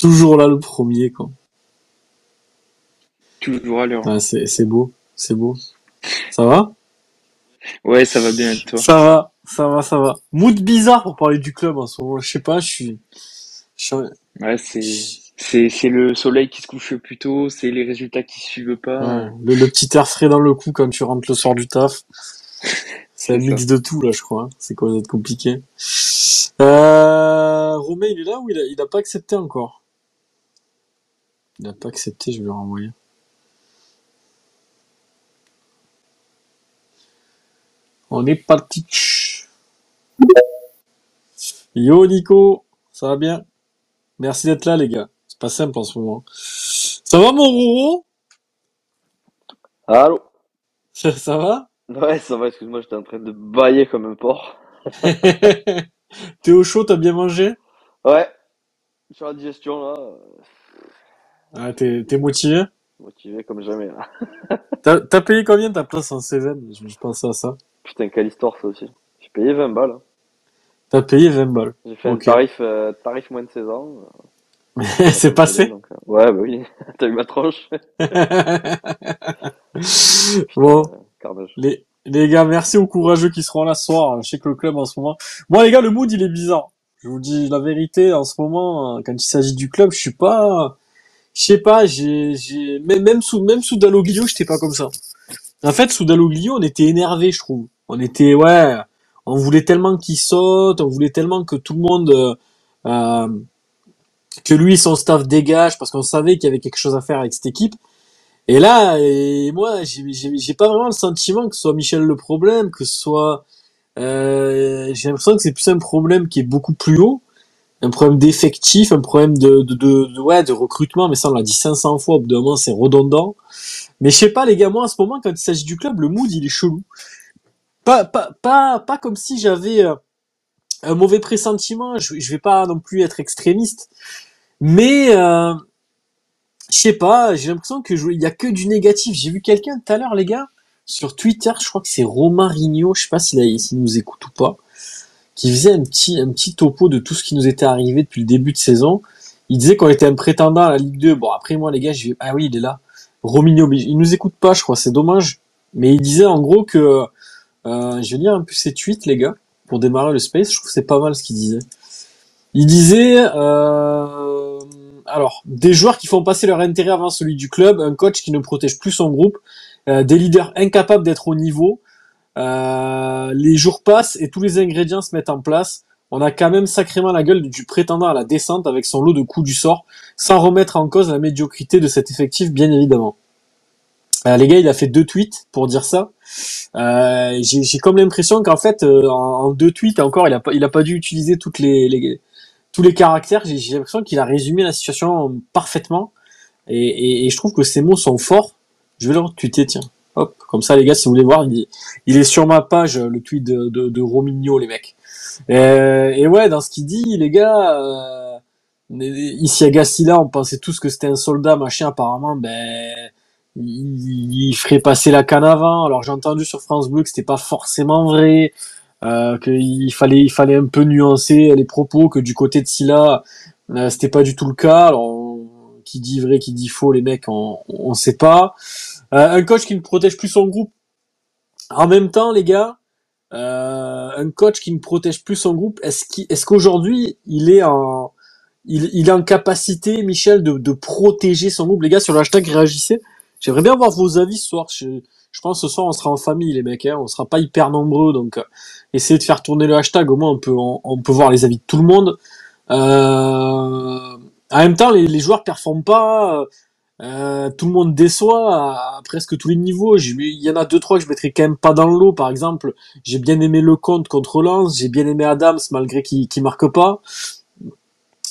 Toujours là le premier, quoi. Toujours à l'heure. c'est, c'est beau, c'est beau. Ça va? Ouais, ça va bien, toi? Ça va, ça va, ça va. Mood bizarre pour parler du club en ce moment. Je sais pas, je suis... Ouais, c'est... C'est, c'est le soleil qui se couche plus tôt, c'est les résultats qui suivent pas. le, petit air frais dans le cou quand tu rentres le soir du taf. C'est un mix de tout là, je crois. Hein. C'est quoi d'être compliqué? Euh, Romain, il est là ou il a, il a pas accepté encore? Il a pas accepté, je vais le renvoyer. On est parti. Yo Nico, ça va bien? Merci d'être là les gars. C'est pas simple en ce moment. Ça va mon Roro? Allô? Ça va? Ouais, ça va, excuse-moi, j'étais en train de bailler comme un porc. T'es au chaud, t'as bien mangé? Ouais, sur la digestion là. Ah, t'es, t'es motivé Motivé comme jamais t'as, t'as payé combien ta place en Seven? Je, je pensais à ça. Putain, quelle histoire ça aussi. J'ai payé 20 balles. Hein. T'as payé 20 balles. J'ai fait un tarif, euh, tarif moins de 16 ans. c'est passé euh, Ouais, bah oui, t'as eu ma tronche. bon, euh, les, les gars, merci aux courageux qui seront là ce soir. Je sais que le club en ce moment... Moi les gars, le mood il est bizarre. Je vous dis la vérité, en ce moment, quand il s'agit du club, je suis pas... Je sais pas, j'ai, même sous, même sous Dalloglio, j'étais pas comme ça. En fait, sous Dalloglio, on était énervé, je trouve. On était, ouais, on voulait tellement qu'il saute, on voulait tellement que tout le monde, euh, euh que lui et son staff dégagent parce qu'on savait qu'il y avait quelque chose à faire avec cette équipe. Et là, moi, j'ai pas vraiment le sentiment que ce soit Michel le problème, que ce soit, euh, j'ai l'impression que c'est plus un problème qui est beaucoup plus haut, un problème d'effectif, un problème de, de, de, ouais, de recrutement, mais ça on l'a dit 500 fois, au bout d'un moment c'est redondant. Mais je sais pas les gars, moi en ce moment quand il s'agit du club, le mood il est chelou. Pas, pas, pas, pas comme si j'avais euh, un mauvais pressentiment, je, je vais pas non plus être extrémiste, mais euh, je sais pas, j'ai l'impression que il y a que du négatif. J'ai vu quelqu'un tout à l'heure les gars sur Twitter, je crois que c'est Romain Rigno, je sais pas s'il s'il nous écoute ou pas, qui faisait un petit un petit topo de tout ce qui nous était arrivé depuis le début de saison. Il disait qu'on était un prétendant à la Ligue 2. Bon après moi les gars, je vais ah oui, il est là. Romigno, il nous écoute pas, je crois, c'est dommage. Mais il disait en gros que euh, je vais lire un peu ses tweets, les gars, pour démarrer le space. Je trouve que c'est pas mal ce qu'il disait. Il disait, euh, alors, des joueurs qui font passer leur intérêt avant celui du club, un coach qui ne protège plus son groupe, euh, des leaders incapables d'être au niveau. Euh, les jours passent et tous les ingrédients se mettent en place. On a quand même sacrément la gueule du prétendant à la descente avec son lot de coups du sort, sans remettre en cause la médiocrité de cet effectif, bien évidemment. Euh, les gars, il a fait deux tweets pour dire ça. Euh, j'ai comme l'impression qu'en fait, euh, en, deux tweets encore, il a pas, il a pas dû utiliser toutes les, tous les caractères. J'ai l'impression qu'il a résumé la situation parfaitement. Et, et, je trouve que ces mots sont forts. Je vais le retweeter, tiens. Hop, comme ça, les gars, si vous voulez voir, il, il est sur ma page, le tweet de, de, Romigno, les mecs. et ouais, dans ce qu'il dit, les gars, ici à Gassila, on pensait tous que c'était un soldat, machin. Apparemment, ben il, ferait passer la canne avant. Alors j'ai entendu sur France Bleu que c'était pas forcément vrai, euh, qu'il fallait il fallait un peu nuancer les propos, que du côté de Silla, euh, c'était pas du tout le cas. Alors qui dit vrai, qui dit faux, les mecs, on on sait pas. Euh, un coach qui ne protège plus son groupe. En même temps, les gars, euh, un coach qui ne protège plus son groupe, est-ce qu'il est-ce qu'aujourd'hui il est en il, est en capacité, Michel, de, de protéger son groupe? Les gars, sur le hashtag réagissez. J'aimerais bien voir vos avis ce soir. Je, je pense que ce soir on sera en famille les mecs, hein. on sera pas hyper nombreux, donc euh, essayez de faire tourner le hashtag. Au moins on peut on, peut voir les avis de tout le monde. Euh, en même temps, les, les joueurs performent pas. Euh, tout le monde déçoit à, presque tous les niveaux. Il y en a deux trois que je mettrais quand même pas dans le lot. Par exemple, j'ai bien aimé le compte contre Lens, j'ai bien aimé Adams malgré qu'il qui marque pas.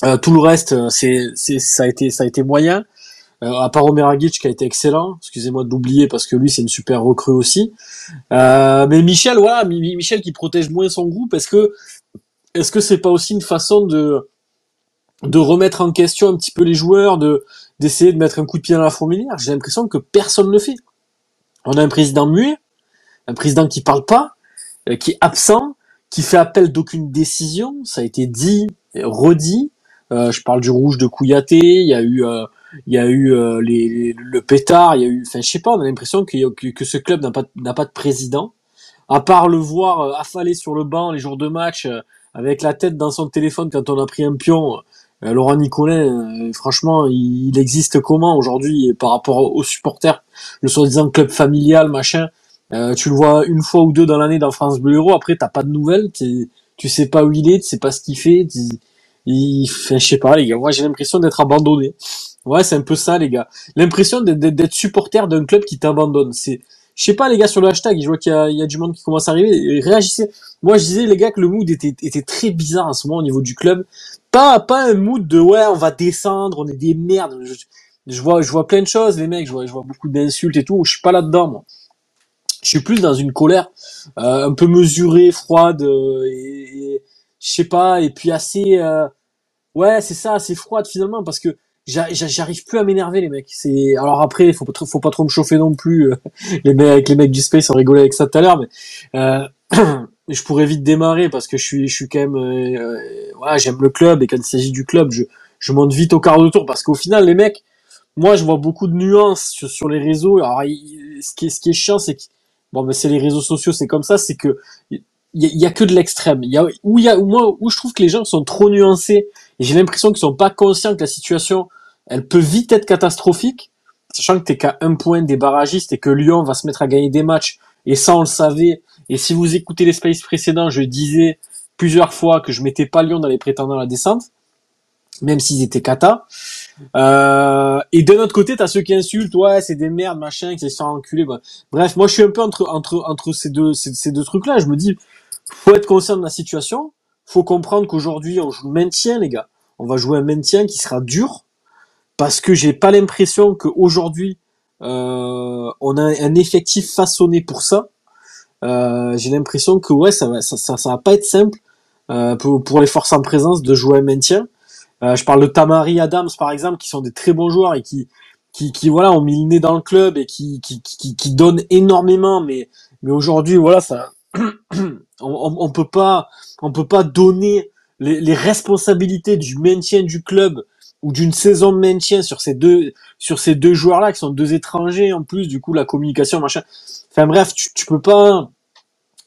Euh, tout le reste, c'est c'est ça a été ça a été moyen. Euh, à part Omeragic qui a été excellent, excusez-moi de l'oublier parce que lui c'est une super recrue aussi. Euh, mais Michel, voilà, Michel qui protège moins son groupe, est-ce que est-ce que c'est pas aussi une façon de de remettre en question un petit peu les joueurs, de d'essayer de mettre un coup de pied dans la fourmilière J'ai l'impression que personne ne le fait. On a un président muet, un président qui parle pas, euh, qui est absent, qui fait appel d'aucune décision. Ça a été dit, redit. Euh, je parle du rouge de Kouyaté. Il y a eu, euh, il y a eu euh, les, le pétard. Il y a eu, enfin, je sais pas. On a l'impression que, que, que ce club n'a pas n'a pas de président. À part le voir affaler sur le banc les jours de match avec la tête dans son téléphone quand on a pris un pion. Laurent Nicolin, franchement, il, existe comment aujourd'hui par rapport aux supporters, le soi-disant club familial, machin? tu le vois une fois ou deux dans l'année dans France Bleu Euro. Après, t'as pas de nouvelles tu sais pas où il est, tu sais pas ce qu'il fait, il, fait, je sais pas les gars, moi j'ai l'impression d'être abandonné. Ouais, c'est un peu ça les gars. L'impression d'être supporter d'un club qui t'abandonne. C'est, je sais pas les gars sur le hashtag, je vois qu'il y, y a, du monde qui commence à arriver. Réagissez. Moi je disais les gars que le mood était, était très bizarre en ce moment au niveau du club. Pas pas un mood de ouais on va descendre, on est des merdes. Je, vois je vois plein de choses les mecs, je vois je vois beaucoup d'insultes et tout. Je suis pas là dedans moi je suis plus dans une colère euh, un peu mesurée, froide euh, et, je sais pas et puis assez euh, ouais c'est ça assez froide finalement parce que j'arrive plus à m'énerver les mecs c'est alors après faut pas faut pas trop me chauffer non plus les mecs avec les mecs du space on rigolait avec ça tout à l'heure mais je pourrais vite démarrer parce que je suis je suis quand même ouais j'aime le club et quand il s'agit du club je je monte vite au quart de tour parce qu'au final les mecs moi je vois beaucoup de nuances sur, sur les réseaux alors ce qui est ce qui est chiant c'est que bon, mais c'est les réseaux sociaux, c'est comme ça, c'est que il y, a que de l'extrême. Il y a où il y a où moi où je trouve que les gens sont trop nuancés et j'ai l'impression qu'ils sont pas conscients que la situation elle peut vite être catastrophique, sachant que t'es qu'à un point des barragistes et que Lyon va se mettre à gagner des matchs et ça on le savait. Et si vous écoutez les spaces précédents, je disais plusieurs fois que je mettais pas Lyon dans les prétendants à la descente, même s'ils étaient cata. Euh, et de notre côté, t'as ceux qui insultent, ouais, c'est des merdes, machin, qui se font enculer. Bref, moi, je suis un peu entre entre entre ces deux ces, deux trucs-là. Je me dis, faut être conscient de la situation. Faut comprendre qu'aujourd'hui, on joue le maintien, les gars. On va jouer un maintien qui sera dur parce que j'ai pas l'impression qu'aujourd'hui euh, on a un effectif façonné pour ça. Euh, j'ai l'impression que ouais, ça va ça, ça, va pas être simple euh, pour, pour les forces en présence de jouer un maintien. Euh, je parle de Tamari Adams par exemple, qui sont des très bons joueurs et qui qui, qui voilà ont mis le nez dans le club et qui qui, qui, qui donnent énormément. Mais mais aujourd'hui voilà ça, on, on, peut pas on peut pas donner les, les responsabilités du maintien du club ou d'une saison de maintien sur ces deux sur ces deux joueurs là qui sont deux étrangers en plus du coup la communication machin enfin bref tu, tu peux pas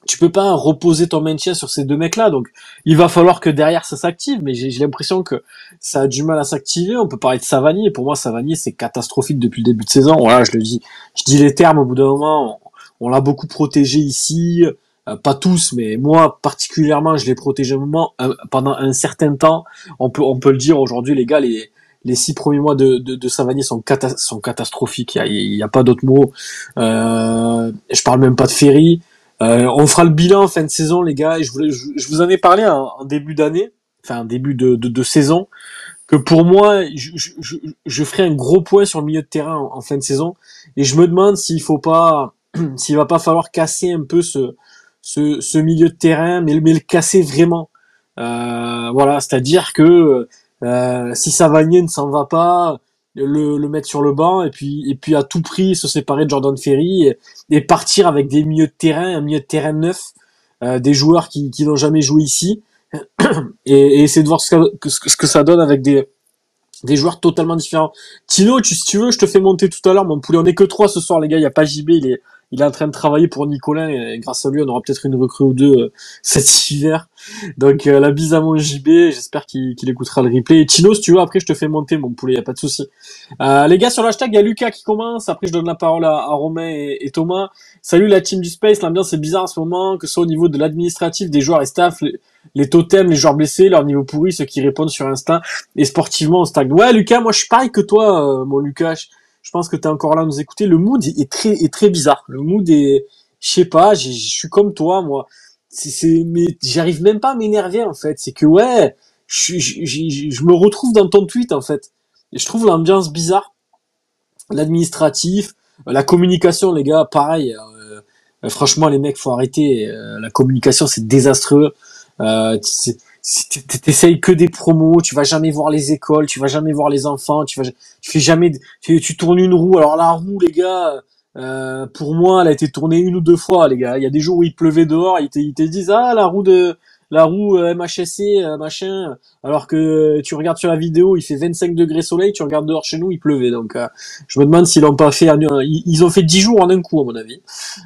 tu peux pas reposer ton maintien sur ces deux mecs-là. Donc, il va falloir que derrière ça s'active. Mais j'ai l'impression que ça a du mal à s'activer. On peut parler de Savanier. Pour moi, Savanier, c'est catastrophique depuis le début de saison. Voilà, je le dis. Je dis les termes au bout d'un moment. On, l'a beaucoup protégé ici. Euh, pas tous, mais moi particulièrement, je un moment, euh, pendant un certain temps. On peut, on peut le dire aujourd'hui, les gars, les, les six premiers mois de, de, de Savanier sont, catastrophiques. Il n'y a, a, pas d'autre mot. Euh, je parle même pas de Ferry. Euh, on fera le bilan en fin de saison, les gars. Et je, voulais, je, vous en ai parlé en, début d'année, enfin en début de, de, saison, que pour moi, je, je, je, ferai un gros point sur le milieu de terrain en, fin de saison. Et je me demande s'il faut pas, s'il va pas falloir casser un peu ce, ce, ce milieu de terrain, mais, mais le casser vraiment. Euh, voilà, c'est-à-dire que euh, si Savagnier ne s'en va pas, le, le mettre sur le banc et puis et puis à tout prix se séparer de Jordan Ferry et, partir avec des milieux de terrain, un milieu de terrain neuf, euh, des joueurs qui, qui n'ont jamais joué ici et, et, essayer de voir ce que, ce que ça donne avec des des joueurs totalement différents. Tino, tu, si tu veux, je te fais monter tout à l'heure. Mon poulet, on est que trois ce soir, les gars. Il y a pas JB, il est, il est en train de travailler pour Nicolas et grâce à lui, on aura peut-être une recrue ou deux euh, cet hiver. Donc euh, la bise à mon JB, j'espère qu'il écoutera le replay. Et tu veux, après je te fais monter mon poulet, y a pas de souci. Euh, les gars, sur l'hashtag, il y a Lucas qui commence. Après, je donne la parole à, Romain et, Thomas. Salut la team du Space, l'ambiance est bizarre en ce moment, que ce soit au niveau de l'administratif, des joueurs et staff, les, les, totems, les joueurs blessés, leur niveau pourri, ceux qui répondent sur Insta, et sportivement on stagne. Ouais Lucas, moi je suis pareil que toi, mon Lucas je pense que tu es encore là à nous écouter. Le mood est très, est très bizarre. Le mood est, je sais pas, je suis comme toi, moi. C'est, mais j'arrive même pas à m'énerver en fait. C'est que ouais, je, me retrouve dans ton tweet en fait. Je trouve l'ambiance bizarre. L'administratif, la communication, les gars, pareil. Euh, franchement, les mecs, faut arrêter. Euh, la communication, c'est désastreux. Euh, t'essayes que des promos, tu vas jamais voir les écoles, tu vas jamais voir les enfants, tu vas, tu fais jamais, tu, tournes une roue. Alors la roue, les gars, euh, pour moi, elle a été tournée une ou deux fois, les gars. Il y a des jours où il pleuvait dehors, ils te, ils te disent ah la roue de la roue euh, MHSC, euh, machin, alors que tu regardes sur la vidéo, il fait 25 degrés soleil, tu regardes dehors chez nous, il pleuvait. Donc, je me demande s'ils l'ont pas fait. Ils ont fait 10 jours en un coup, à mon avis.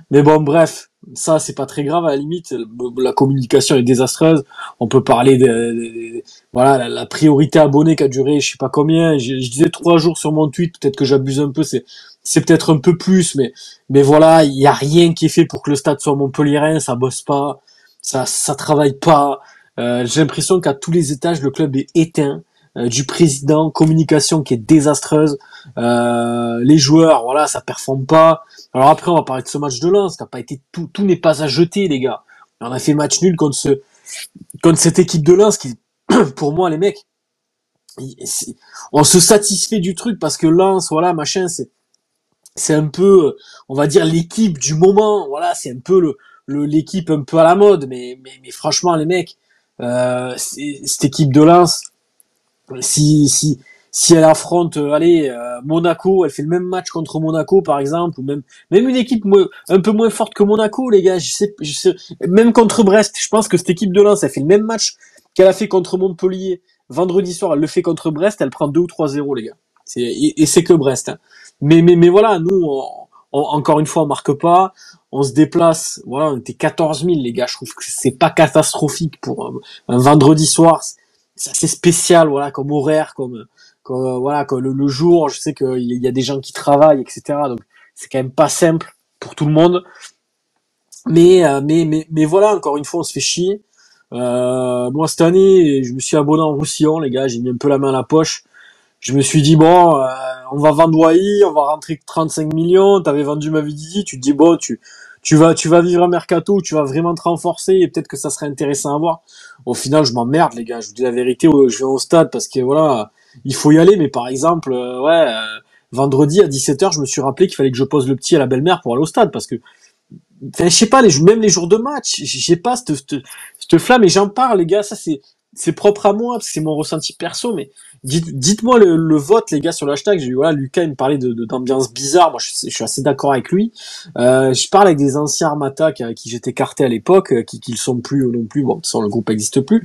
Mais bon, bref, ça c'est pas très grave à la limite. La communication est désastreuse. On peut parler de, voilà la, priorité abonnée qui a duré, je sais pas combien. Je, disais trois jours sur mon tweet. Peut-être que j'abuse un peu. C'est c'est peut-être un peu plus, mais mais voilà, il y a rien qui est fait pour que le stade soit montpelliérain, ça bosse pas, ça ça travaille pas. Euh, j'ai l'impression qu'à tous les étages le club est éteint. Euh, du président, communication qui est désastreuse, euh, les joueurs, voilà, ça performe pas. Alors après, on va parler de ce match de Lens, qui a pas été tout, tout n'est pas à jeter, les gars. On a fait match nul contre ce, contre cette équipe de Lens qui, pour moi, les mecs, on se satisfait du truc parce que Lens, voilà, machin, c'est, c'est un peu, on va dire l'équipe du moment. Voilà, c'est un peu le, l'équipe un peu à la mode. Mais, mais, mais franchement, les mecs, euh, cette équipe de Lens, si, si, si elle affronte, euh, allez, euh, Monaco, elle fait le même match contre Monaco, par exemple, ou même, même une équipe un peu moins forte que Monaco, les gars. Je sais, je sais, même contre Brest, je pense que cette équipe de Lens, elle fait le même match qu'elle a fait contre Montpellier vendredi soir. Elle le fait contre Brest, elle prend 2 ou 3-0, les gars. Et, et c'est que Brest. Hein. Mais, mais, mais voilà, nous, encore une fois, on marque pas. On se déplace. Voilà, on était 14 000, les gars. Je trouve que c'est pas catastrophique pour un, vendredi soir. C'est assez spécial, voilà, comme horaire, comme, comme voilà, comme le, jour. Je sais qu'il y a des gens qui travaillent, etc. Donc, c'est quand même pas simple pour tout le monde. Mais, euh, mais, mais, mais voilà, encore une fois, on se fait chier. Euh, moi, cette année, je me suis abonné en Roussillon, les gars. J'ai mis un peu la main à la poche je me suis dit bon, euh, on va vendre Wai, on va rentrer 35 millions. T'avais vendu Mavididi, tu te dis bon, tu tu vas tu vas vivre un mercato, tu vas vraiment te renforcer et peut-être que ça serait intéressant à voir. Au final, je m'emmerde les gars. Je vous dis la vérité, je vais au stade parce que voilà, il faut y aller. Mais par exemple, euh, ouais, euh, vendredi à 17h, je me suis rappelé qu'il fallait que je pose le petit à la belle-mère pour aller au stade parce que Enfin, je sais pas, les, même les jours de match, j'ai pas cette, cette, cette flamme et j'en parle, les gars. Ça, c'est, c'est propre à moi, parce que c'est mon ressenti perso, mais dites, dites-moi le, vote, les gars, sur l'hashtag. J'ai voilà, Lucas, il me parlait d'ambiance bizarre. Moi, je, suis assez d'accord avec lui. Euh, je parle avec des anciens Armata qui, qui j'étais carté à l'époque, euh, qui, qui le sont plus non plus. Bon, de toute façon, le groupe n'existe plus.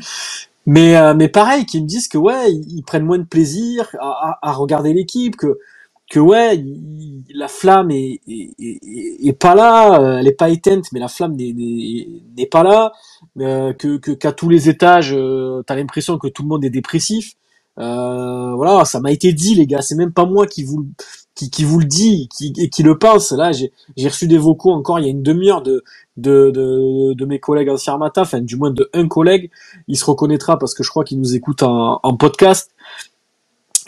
Mais, euh, mais pareil, qui me disent que ouais, ils, prennent moins de plaisir à, à, à regarder l'équipe, que que ouais, la flamme est, pas là, euh, elle est pas éteinte, mais la flamme n'est pas là, euh, que qu'à tous les étages, euh, t'as l'impression que tout le monde est dépressif. Euh, voilà, ça m'a été dit, les gars. C'est même pas moi qui vous qui, vous le dit, qui, qui le pense. Là, j'ai reçu des vocaux encore il y a une demi-heure de, de, de, mes collègues anciens Armata, enfin du moins de un collègue. Il se reconnaîtra parce que je crois qu'il nous écoute en, en podcast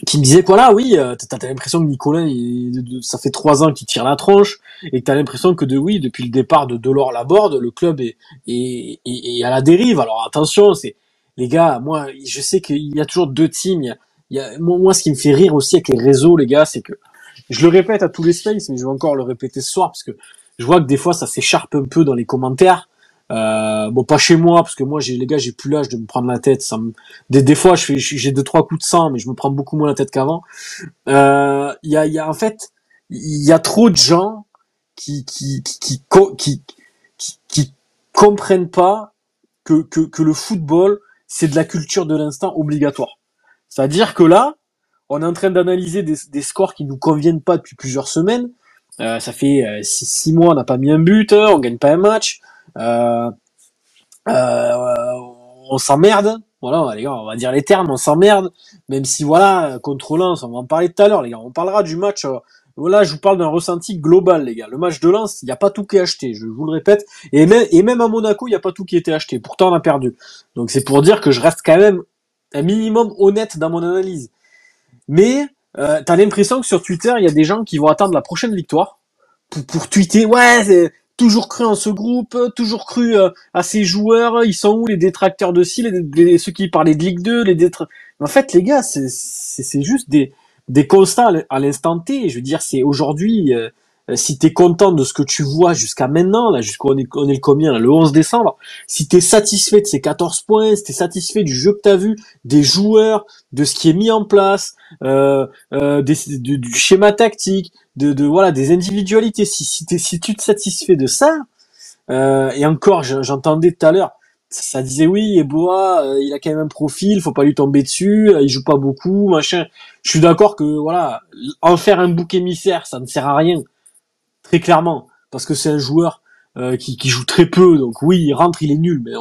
qui me disait voilà oui euh, t'as as, l'impression que Nicolas ça fait trois ans qu'il tire la tronche et que t'as l'impression que de oui depuis le départ de Delors Laborde le club est, est, est, à la dérive. Alors attention c'est les gars moi je sais qu'il y a toujours deux teams il y a, moi ce qui me fait rire aussi avec les réseaux les gars c'est que je le répète à tous les spaces mais je vais encore le répéter ce soir parce que je vois que des fois ça s'écharpe un peu dans les commentaires euh, bon, pas chez moi, parce que moi, j'ai les gars, j'ai plus l'âge de me prendre la tête. Ça me... des, fois, je fais, j'ai deux trois coups de sang, mais je me prends beaucoup moins la tête qu'avant. Euh, il y a, y a en fait, il y a trop de gens qui qui qui qui, qui, qui, comprennent pas que, que que le football, c'est de la culture de l'instant obligatoire. C'est-à-dire que là, on est en train d'analyser des, des scores qui nous conviennent pas depuis plusieurs semaines. Euh, ça fait euh, six, six, mois, on n'a pas mis un but, on gagne pas un match. Euh, euh, on s'emmerde. Voilà, les gars, on va dire les termes, on s'emmerde. Même si, voilà, contre Lens, on va en parler tout à l'heure, les gars. On parlera du match. Euh, voilà, je vous parle d'un ressenti global, les gars. Le match de Lens, il n'y a pas tout qui est acheté, je vous le répète. Et même, et même à Monaco, il n'y a pas tout qui été acheté. Pourtant, on a perdu. Donc, c'est pour dire que je reste quand même un minimum honnête dans mon analyse. Mais, euh, t'as l'impression que sur Twitter, il y a des gens qui vont attendre la prochaine victoire pour, pour tweeter, ouais, toujours cru en ce groupe, toujours cru euh, à ces joueurs. Ils sont où les détracteurs de ci, les, ceux qui parlaient de Ligue 2, les En fait, les gars, c'est juste des, des constats à l'instant T. Je veux dire, c'est aujourd'hui, euh, euh, si tu es content de ce que tu vois jusqu'à maintenant, là, jusqu'où on est, on est le combien, le 11 décembre, si tu es satisfait de ces 14 points, si tu es satisfait du jeu que tu as vu, des joueurs, de ce qui est mis en place, euh, euh, des, du schéma tactique, de, de, voilà des individualités, si, si, si tu te satisfais de ça, euh, et encore, j'entendais tout à l'heure, ça disait oui, Eboa, euh, il a quand même un profil, faut pas lui tomber dessus, euh, il joue pas beaucoup, machin. Je suis d'accord que voilà, en faire un bouc émissaire, ça ne sert à rien, très clairement, parce que c'est un joueur euh, qui, qui, joue très peu, donc oui, il rentre, il est nul, mais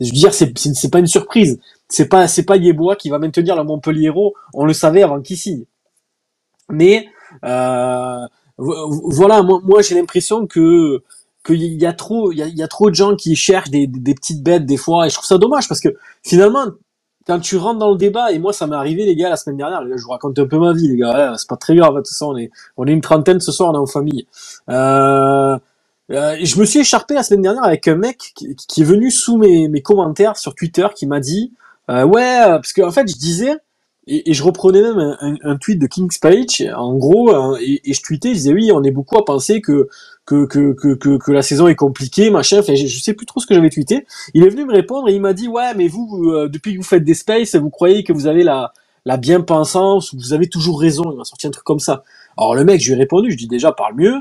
je veux dire, c'est c'est pas une surprise, c'est pas c'est pas Yeboah qui va maintenir le Montpellier on le savait avant qu'il signe. Mais voilà, moi, moi j'ai l'impression que qu'il y a trop, il y a, trop de gens qui cherchent des, des, petites bêtes des fois, et je trouve ça dommage parce que finalement, quand tu rentres dans le débat, et moi ça m'est arrivé les gars la semaine dernière, je vous raconte un peu ma vie les gars, c'est pas très grave, tout ça, on est, on est une trentaine ce soir, on est en famille. Euh, euh, je me suis écharpé la semaine dernière avec un mec qui, est venu sous mes, mes commentaires sur Twitter qui m'a dit, euh, ouais, parce qu'en en fait je disais, et, et, je reprenais même un, un, tweet de King's Page, en gros, hein, et, et, je tweetais, je disais oui, on est beaucoup à penser que que que que, que, la saison est compliquée, machin. Enfin, je, je sais plus trop ce que j'avais tweeté. Il est venu me répondre et il m'a dit ouais, mais vous, euh, depuis que vous faites des spaces, vous croyez que vous avez la la bien-pensance, vous avez toujours raison? Il m'a sorti un truc comme ça. Alors le mec, je lui ai répondu, je dis déjà parle mieux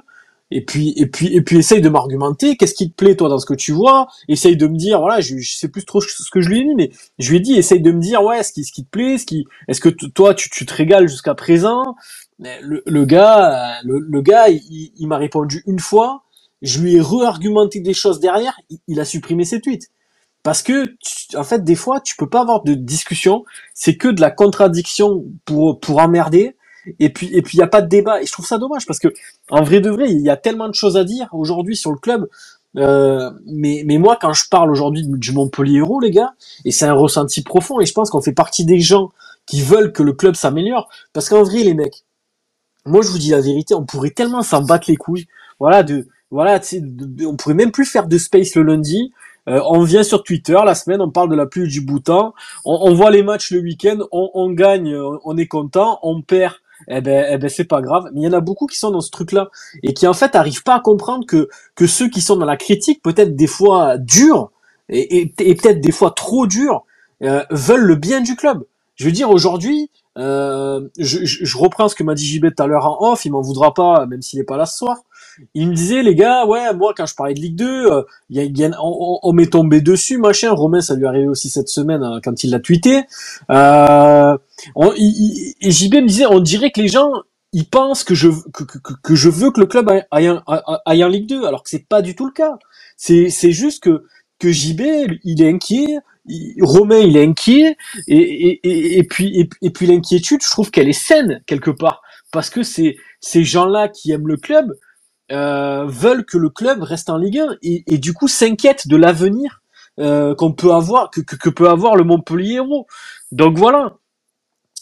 et puis et puis et puis essaye de m'argumenter. Qu'est-ce qui te plaît toi dans ce que tu vois? Essaye de me dire voilà je, sais plus trop ce que je lui ai dit mais je lui ai dit essaye de me dire ouais ce qui ce qui te plaît ce qui est-ce que toi tu, tu te régales jusqu'à présent? Le, le gars le, le gars il, il m'a répondu une fois. Je lui ai re-argumenté des choses derrière. Il, il, a supprimé ses tweets parce que en fait des fois tu peux pas avoir de discussion. C'est que de la contradiction pour pour emmerder et puis et puis il y a pas de débat. Et je trouve ça dommage parce que en vrai de vrai il y a tellement de choses à dire aujourd'hui sur le club. Euh, mais mais moi quand je parle aujourd'hui du Montpellier Héros les gars et c'est un ressenti profond et je pense qu'on fait partie des gens qui veulent que le club s'améliore. Parce qu'en vrai les mecs moi je vous dis la vérité on pourrait tellement s'en battre les couilles. Voilà de voilà sais on pourrait même plus faire de space le lundi. Euh, on vient sur Twitter la semaine, on parle de la pluie du bouton, on, on voit les matchs le week-end, on, on, gagne, on est content, on perd, eh ben, eh ben c'est pas grave. Mais il y en a beaucoup qui sont dans ce truc-là et qui en fait arrivent pas à comprendre que que ceux qui sont dans la critique, peut-être des fois durs et, peut-être des fois trop durs, euh, veulent le bien du club. Je veux dire aujourd'hui, euh, je, je, reprends ce que m'a dit JB tout à l'heure en off, il m'en voudra pas, même s'il est pas là ce soir. Il me disait, les gars, ouais, moi, quand je parlais de Ligue 2, euh, y a, y a, on, on m'est tombé dessus, machin. Romain, ça lui est arrivé aussi cette semaine hein, quand il l'a tweeté. Euh, on, et JB me disait, on dirait que les gens, ils pensent que je, que, que, que je veux que le club aille, en Ligue 2, alors que c'est pas du tout le cas. C'est, c'est juste que, que JB, il est inquiet, Romain il est inquiet et, et, et, puis et, et puis l'inquiétude je trouve qu'elle est saine quelque part parce que c'est ces gens-là qui aiment le club euh, veulent que le club reste en Ligue 1 et, et du coup s'inquiètent de l'avenir euh, qu'on peut avoir que, que, peut avoir le Montpellier Héros. Donc voilà,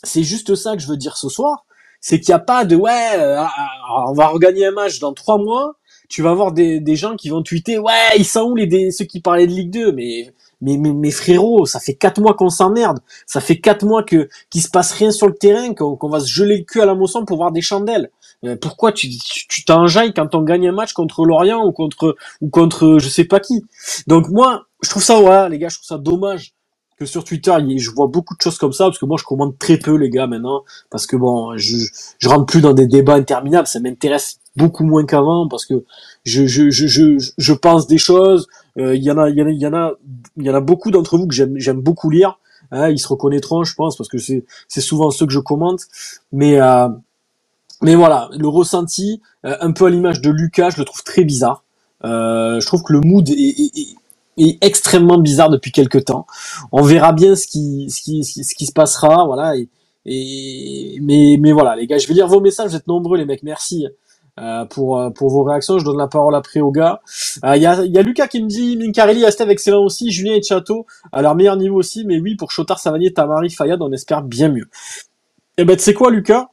c'est juste ça que je veux dire ce soir, c'est qu'il n'y a pas de ouais, euh, ah, ah, on va regagner un match dans trois mois. Tu vas avoir des, des gens qui vont tweeter ouais ils sont où les ceux qui parlaient de Ligue 2 mais mais, mais, frérots, ça fait quatre mois qu'on s'emmerde. Ça fait quatre mois que qu'il se passe rien sur le terrain, qu'on va se geler le cul à la moisson pour voir des chandelles. Euh, pourquoi tu tu t'enjailles quand on gagne un match contre Lorient ou contre ou contre je sais pas qui? Donc moi, je trouve ça voilà les gars, je trouve ça dommage que sur Twitter, je vois beaucoup de choses comme ça parce que moi je commande très peu les gars maintenant parce que bon, je je rentre plus dans des débats interminables, ça m'intéresse beaucoup moins qu'avant parce que je je je je, je pense des choses, euh, il y en a il y en a il y en a il y en a beaucoup d'entre vous que j'aime j'aime beaucoup lire, hein, ils se reconnaîtront je pense parce que c'est c'est souvent ceux que je commente mais euh, mais voilà, le ressenti, euh, un peu à l'image de Lucas, je le trouve très bizarre. Euh, je trouve que le mood est, extrêmement bizarre depuis quelques temps. On verra bien ce qui, se passera, voilà. Mais, voilà, les gars, je vais lire vos messages. Vous êtes nombreux, les mecs. Merci euh, pour vos réactions. Je donne la parole après aux gars. Il y, a, Lucas qui me dit Minkarelli, Astev excellent aussi, Julien et Chateau à leur meilleur niveau aussi. Mais oui, pour Chotard, Savanier, Tamari, Fayad, on espère bien mieux. Et eh ben, tu sais quoi, Lucas?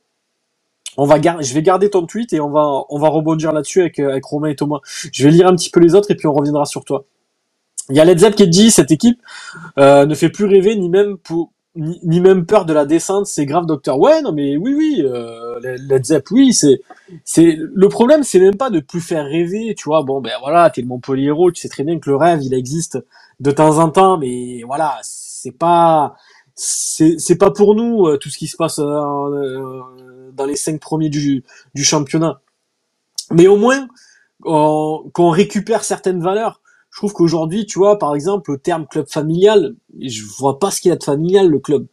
On va je vais garder ton tweet et on va, on va rebondir là-dessus avec, avec Romain et Thomas. Je vais lire un petit peu les autres et puis on reviendra sur toi. Il y a Led Zepp qui dit cette équipe euh, ne fait plus rêver ni même ni, même peur de la descente, c'est grave docteur. Ouais, non mais oui oui, euh, Led Zepp oui, c'est c'est le problème c'est même pas de plus faire rêver, tu vois. Bon ben voilà, t'es le Montpellier tu sais très bien que le rêve il existe de temps en temps mais voilà, c'est pas c'est c'est pas pour nous euh, tout ce qui se passe euh, dans les cinq premiers du, du championnat. Mais au moins, qu'on récupère certaines valeurs. je trouve qu'aujourd'hui, tu vois, par exemple, le terme club familial, je vois pas ce qu'il y a de familial le club.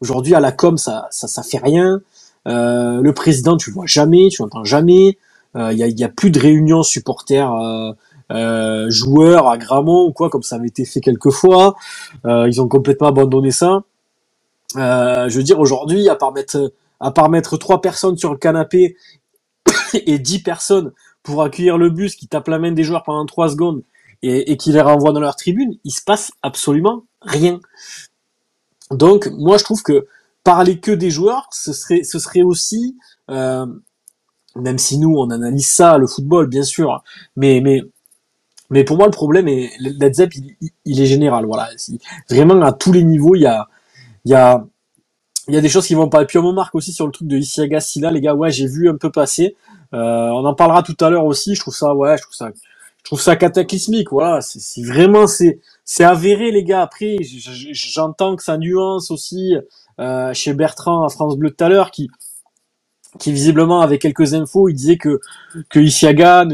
Aujourd'hui, à la com, ça, ça, ça fait rien. Euh, le président, tu le vois jamais, tu l'entends jamais. Il euh, y, a, y, a, plus de réunions supporters euh, euh, joueurs à Gramont ou quoi, comme ça avait été fait quelques fois. ils ont complètement abandonné ça. je veux dire, aujourd'hui, à part mettre à part mettre trois personnes sur le canapé et dix personnes pour accueillir le bus qui tape la main des joueurs pendant trois secondes et, qui les renvoie dans leur tribune, il se passe absolument rien. Donc, moi, je trouve que parler que des joueurs, ce serait, ce serait aussi, euh, même si nous, on analyse ça, le football, bien sûr, mais, mais, mais pour moi, le problème est, Led Zepp, il, est général, voilà. Vraiment, à tous les niveaux, il y a, il y a, il y a des choses qui vont pas. Et puis on marque aussi sur le truc de Isiaga Silla, les gars, ouais, j'ai vu un peu passer. Euh, on en parlera tout à l'heure aussi. Je trouve ça, ouais, je trouve ça, je trouve ça cataclysmique. Voilà, c'est vraiment c'est c'est avéré, les gars. Après, j'entends que ça nuance aussi euh, chez Bertrand à France Bleu tout à l'heure, qui qui visiblement avait quelques infos. Il disait que que Isiaga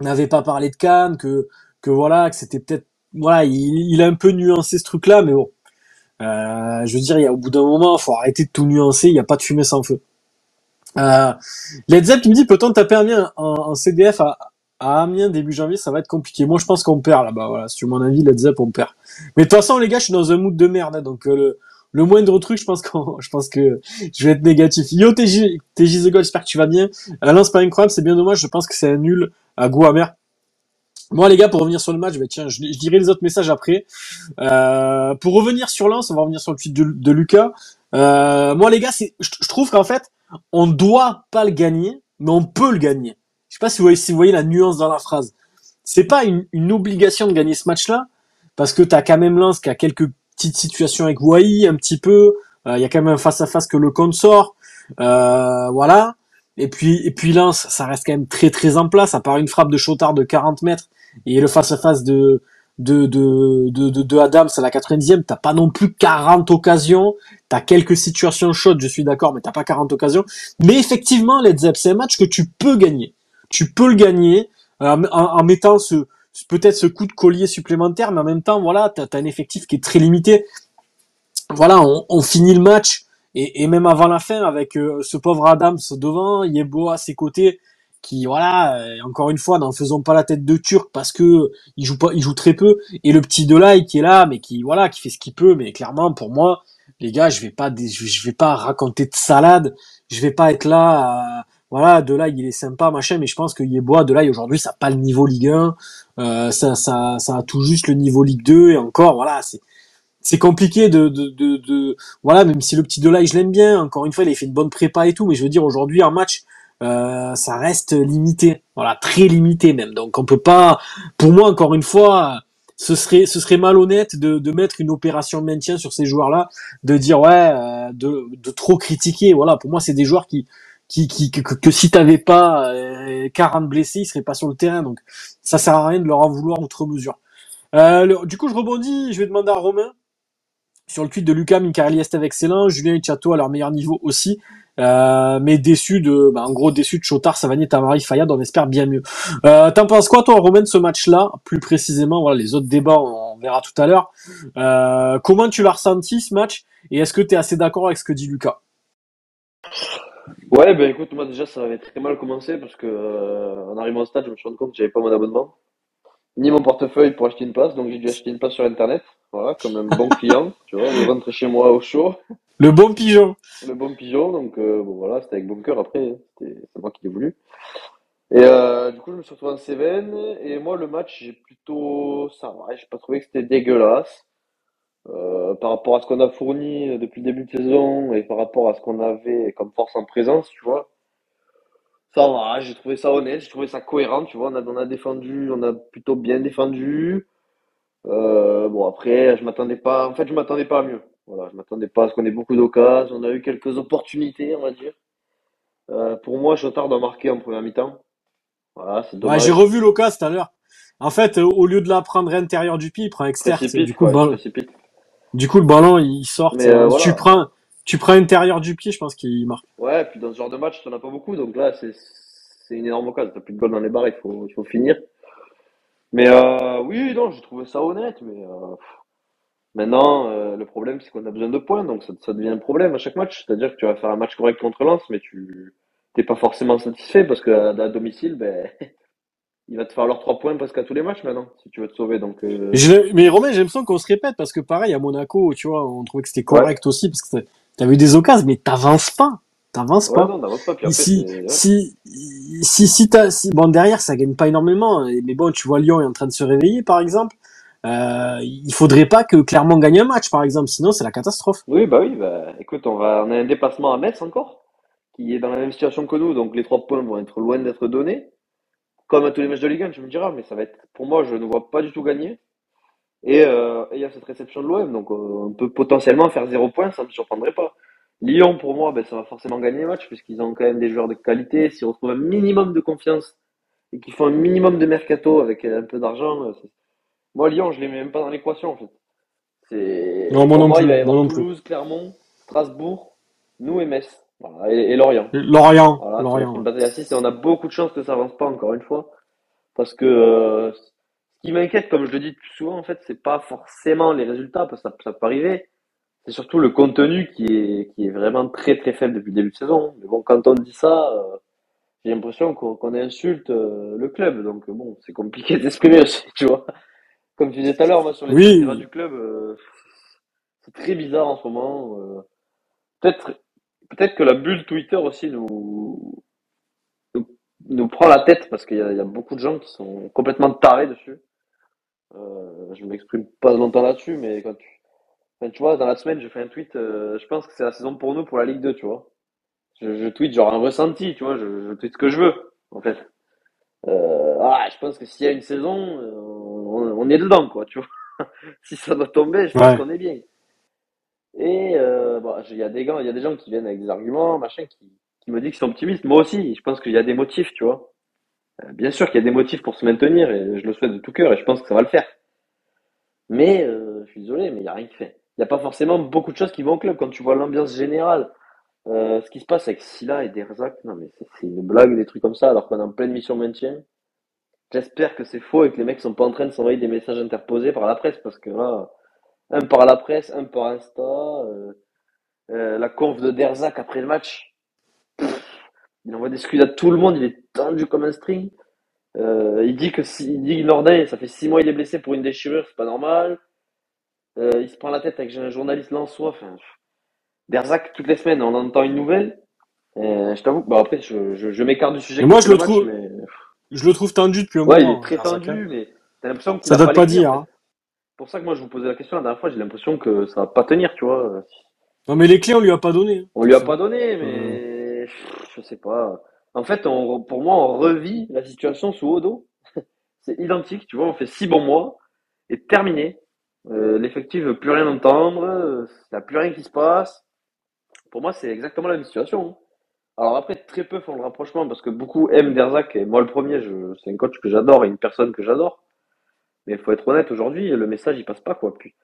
n'avait pas parlé de Cannes, que que voilà, que c'était peut-être voilà, il, il a un peu nuancé ce truc-là, mais bon je veux dire, il y a, au bout d'un moment, faut arrêter de tout nuancer. Il n'y a pas de fumée sans feu. Euh, Led me dit peut-on taper Amiens en, CDF à, Amiens début janvier Ça va être compliqué. Moi, je pense qu'on perd là-bas. Voilà, sur mon avis, Led Zepp on perd. Mais de toute façon, les gars, je suis dans un mood de merde. Hein, donc euh, le, le moindre truc, je pense je pense que je vais être négatif. Yo TJ, TJ The j'espère que tu vas bien. Alain, c'est pas incroyable, c'est bien dommage. Je pense que c'est un nul à goût amer. Moi, les gars, pour revenir sur le match, bah, tiens, je, dirai les autres messages après. Euh, pour revenir sur Lens, on va revenir sur le tweet de, Lucas. Euh, moi, les gars, c'est, je, trouve qu'en fait, on doit pas le gagner, mais on peut le gagner. Je sais pas si vous voyez, si vous voyez la nuance dans la phrase. C'est pas une, une obligation de gagner ce match-là, parce que t'as quand même Lens qui a quelques petites situations avec Wai, un petit peu. Euh, il y a quand même un face à face que le compte sort. Euh, voilà. Et puis, et puis Lens, ça reste quand même très très en place, à part une frappe de Chotard de 40 mètres et le face-à-face de, de, de, de, de, Adams à la 90e, t'as pas non plus 40 occasions, t'as quelques situations chaudes, je suis d'accord, mais t'as pas 40 occasions. Mais effectivement, Led Zepp, c'est un match que tu peux gagner. Tu peux le gagner euh, en, mettant ce, peut-être ce coup de collier supplémentaire, mais en même temps, voilà, t'as as un effectif qui est très limité. Voilà, on, on finit le match, et, et, même avant la fin, avec euh, ce pauvre Adams devant, Yebo à ses côtés, qui voilà euh, encore une fois n'en faisons pas la tête de turc parce que il joue pas il joue très peu. Et le petit Delay qui est là mais qui voilà qui fait ce qu'il peut. Mais clairement pour moi les gars je vais pas je vais pas raconter de salade. Je vais pas être là voilà Delay il est sympa machin mais je pense que Yeboah Delay aujourd'hui ça a pas le niveau Ligue 1 euh, ça ça ça a tout juste le niveau Ligue 2 et encore voilà c'est c'est compliqué de, de, de, de, voilà même si le petit Delay je l'aime bien. Encore une fois il a fait une bonne prépa et tout mais je veux dire aujourd'hui un match euh, ça reste limité, voilà, très limité même. Donc on peut pas, pour moi encore une fois, ce serait ce serait malhonnête de, de mettre une opération de maintien sur ces joueurs-là, de dire ouais, euh, de, de trop critiquer. Voilà, pour moi c'est des joueurs qui qui, qui que, que si t'avais pas 40 euh, blessés, ils seraient pas sur le terrain. Donc ça sert à rien de leur en vouloir outre mesure. du coup je rebondis, je vais demander à Romain sur le tweet de Lucas Micarelli est excellent, Julien et Chateau à leur meilleur niveau aussi. Euh, mais déçu de, bah, en gros déçu de Chotard, Savanier, Tamari, Fayad, on espère bien mieux. Euh, T'en penses quoi toi, Romain, de ce match-là? Plus précisément, voilà, les autres débats, on, verra tout à l'heure. Euh, comment tu l'as ressenti ce match? Et est-ce que tu es assez d'accord avec ce que dit Lucas? Ouais, ben écoute, moi déjà ça avait très mal commencé parce que euh, en arrivant au stade, je me suis rendu compte que j'avais pas mon abonnement, ni mon portefeuille pour acheter une place, donc j'ai dû acheter une place sur internet, voilà, comme un bon client, tu vois, je rentre chez moi au chaud. Le bon pigeon. Le bon pigeon, donc euh, bon voilà, c'était avec Bunker après, c'est moi qui l'ai voulu. Et euh, du coup, je me suis retrouvé en Cévennes, et moi, le match, j'ai plutôt. Ça va, j'ai pas trouvé que c'était dégueulasse. Euh, par rapport à ce qu'on a fourni depuis le début de saison et par rapport à ce qu'on avait comme force en présence, tu vois. Ça va, j'ai trouvé ça honnête, j'ai trouvé ça cohérent, tu vois. On a, on a défendu, on a plutôt bien défendu. Bon, après, je m'attendais pas. En fait, je m'attendais pas à mieux. Voilà, je m'attendais pas à ce qu'on ait beaucoup d'occasions. On a eu quelques opportunités, on va dire. Euh, pour moi, Chotard doit marquer en première mi-temps. Voilà, c'est dommage. j'ai revu l'occasion tout à l'heure. En fait, au lieu de la prendre intérieur du pied, il prend externe. Du coup, ballon, du coup, le ballon, il sort. Euh, tu prends, tu prends intérieur du pied, je pense qu'il marque. Ouais, puis dans ce genre de match, tu n'en as pas beaucoup. Donc là, c'est, c'est une énorme occasion. T'as plus de goal dans les barres, il faut, il faut finir. Mais euh, oui, non, j'ai trouvé ça honnête, mais euh, maintenant, euh, le problème, c'est qu'on a besoin de points, donc ça, ça devient un problème à chaque match. C'est-à-dire que tu vas faire un match correct contre Lens, mais tu t'es pas forcément satisfait parce que à, à domicile, ben, il va te falloir trois points presque à tous les matchs maintenant, si tu veux te sauver. Donc, euh... mais Romain, j'ai l'impression qu'on se répète parce que pareil, à Monaco, tu vois, on trouvait que c'était correct aussi parce que t'as vu des occasions, mais t'avances pas. T'avances pas. Non, pas. Puis si, si, si, si, t'as, si, bon, derrière, ça gagne pas énormément. Mais bon, tu vois Lyon est en train de se réveiller, par exemple. Euh, il faudrait pas que Clermont gagne un match, par exemple, sinon c'est la catastrophe. Oui, bah oui, bah, écoute, on va, on a un déplacement à Metz encore, qui est dans la même situation que nous, donc les trois points vont être loin d'être donnés. Comme à tous les matchs de Ligue 1, tu me diras, mais ça va être, pour moi, je ne vois pas du tout gagner. Et euh, il y a cette réception de l'OM, donc euh, on peut potentiellement faire zéro point, ça me surprendrait pas. Lyon, pour moi, ben, ça va forcément gagner le match, puisqu'ils ont quand même des joueurs de qualité. S'ils retrouvent un minimum de confiance et qu'ils font un minimum de mercato avec un peu d'argent, euh, moi, Lyon, je les mets même pas dans l'équation, en fait. C'est... Non, moi non plus. Il va y avoir Toulouse, Clermont, Strasbourg, nous et Metz. Voilà, et, Lorient. Lorient. Voilà, Lorient. et on a beaucoup de chance que ça avance pas, encore une fois. Parce que euh, ce qui m'inquiète, comme je le dis plus souvent, en fait, c'est pas forcément les résultats, parce que ça, ça peut arriver c'est surtout le contenu qui est, qui est vraiment très très faible depuis le début de saison. Mais bon, quand on dit ça, euh, j'ai l'impression qu'on insulte euh, le club. Donc bon, c'est compliqué d'exprimer aussi, tu vois. Comme tu disais tout à l'heure, moi sur les oui. du club, euh, c'est très bizarre en ce moment. peut-être peut-être que la bulle Twitter aussi nous, nous, prend la tête parce qu'il y, y, a beaucoup de gens qui sont complètement tarés dessus. je m'exprime pas longtemps là-dessus, mais quand tu tu vois, dans la semaine, je fais un tweet, euh, je pense que c'est la saison pour nous pour la Ligue 2, tu vois. Je, je tweet genre un ressenti, tu vois, je, je tweet ce que je veux, en fait. Euh, ah, je pense que s'il y a une saison, euh, on, est dedans, quoi, tu vois. si ça doit tomber, je pense qu'on est bien. Et euh, bon, il y a des gens, il y a des gens qui viennent avec des arguments, machin, qui, qui me disent qu'ils sont optimistes. Moi aussi, je pense qu'il y a des motifs, tu vois. Euh, bien sûr qu'il y a des motifs pour se maintenir, et je le souhaite de tout cœur, et je pense que ça va le faire. Mais euh, je suis désolé, mais il n'y a rien qui fait il n'y a pas forcément beaucoup de choses qui vont au club. Quand tu vois l'ambiance générale, ce qui se passe avec Silla et Derzak, non mais c'est une blague, des trucs comme ça, alors qu'on est en pleine mission maintien. J'espère que c'est faux et que les mecs sont pas en train de s'envoyer des messages interposés par la presse, parce que là, un par la presse, un par Insta, euh, euh, la conf de Derzak après le match, il envoie des excuses à tout le monde, il est tendu comme un string. il dit que si, il dit Nordin, ça fait six mois il est blessé pour une déchirure, c'est pas normal. Euh, il se prend la tête avec un journaliste lensois. Enfin, Derzac, toutes les semaines, on entend une nouvelle. je t'avoue bah, après, je, je, je m'écarte du sujet. moi, je le trouve, je le trouve tendu depuis un ouais, moment. Ouais, il est très tendu, mais t'as l'impression que ça doit pas, dire. Hein. C'est pour ça que moi, je vous posais la question la dernière fois, j'ai l'impression que ça va pas tenir, tu vois. Non, mais les clés, on lui a pas donné. On lui a pas donné, mais je sais pas. En fait, on, pour moi, on revit la situation sous Odo. c'est identique, tu vois, on fait six bons mois et terminé. Euh, L'effectif veut plus rien entendre, il n'y a plus rien qui se passe. Pour moi, c'est exactement la même situation. Hein. Alors après, très peu font le rapprochement parce que beaucoup aiment Derzak et moi le premier, c'est un coach que j'adore et une personne que j'adore. Mais il faut être honnête, aujourd'hui, le message il passe pas quoi. Puis...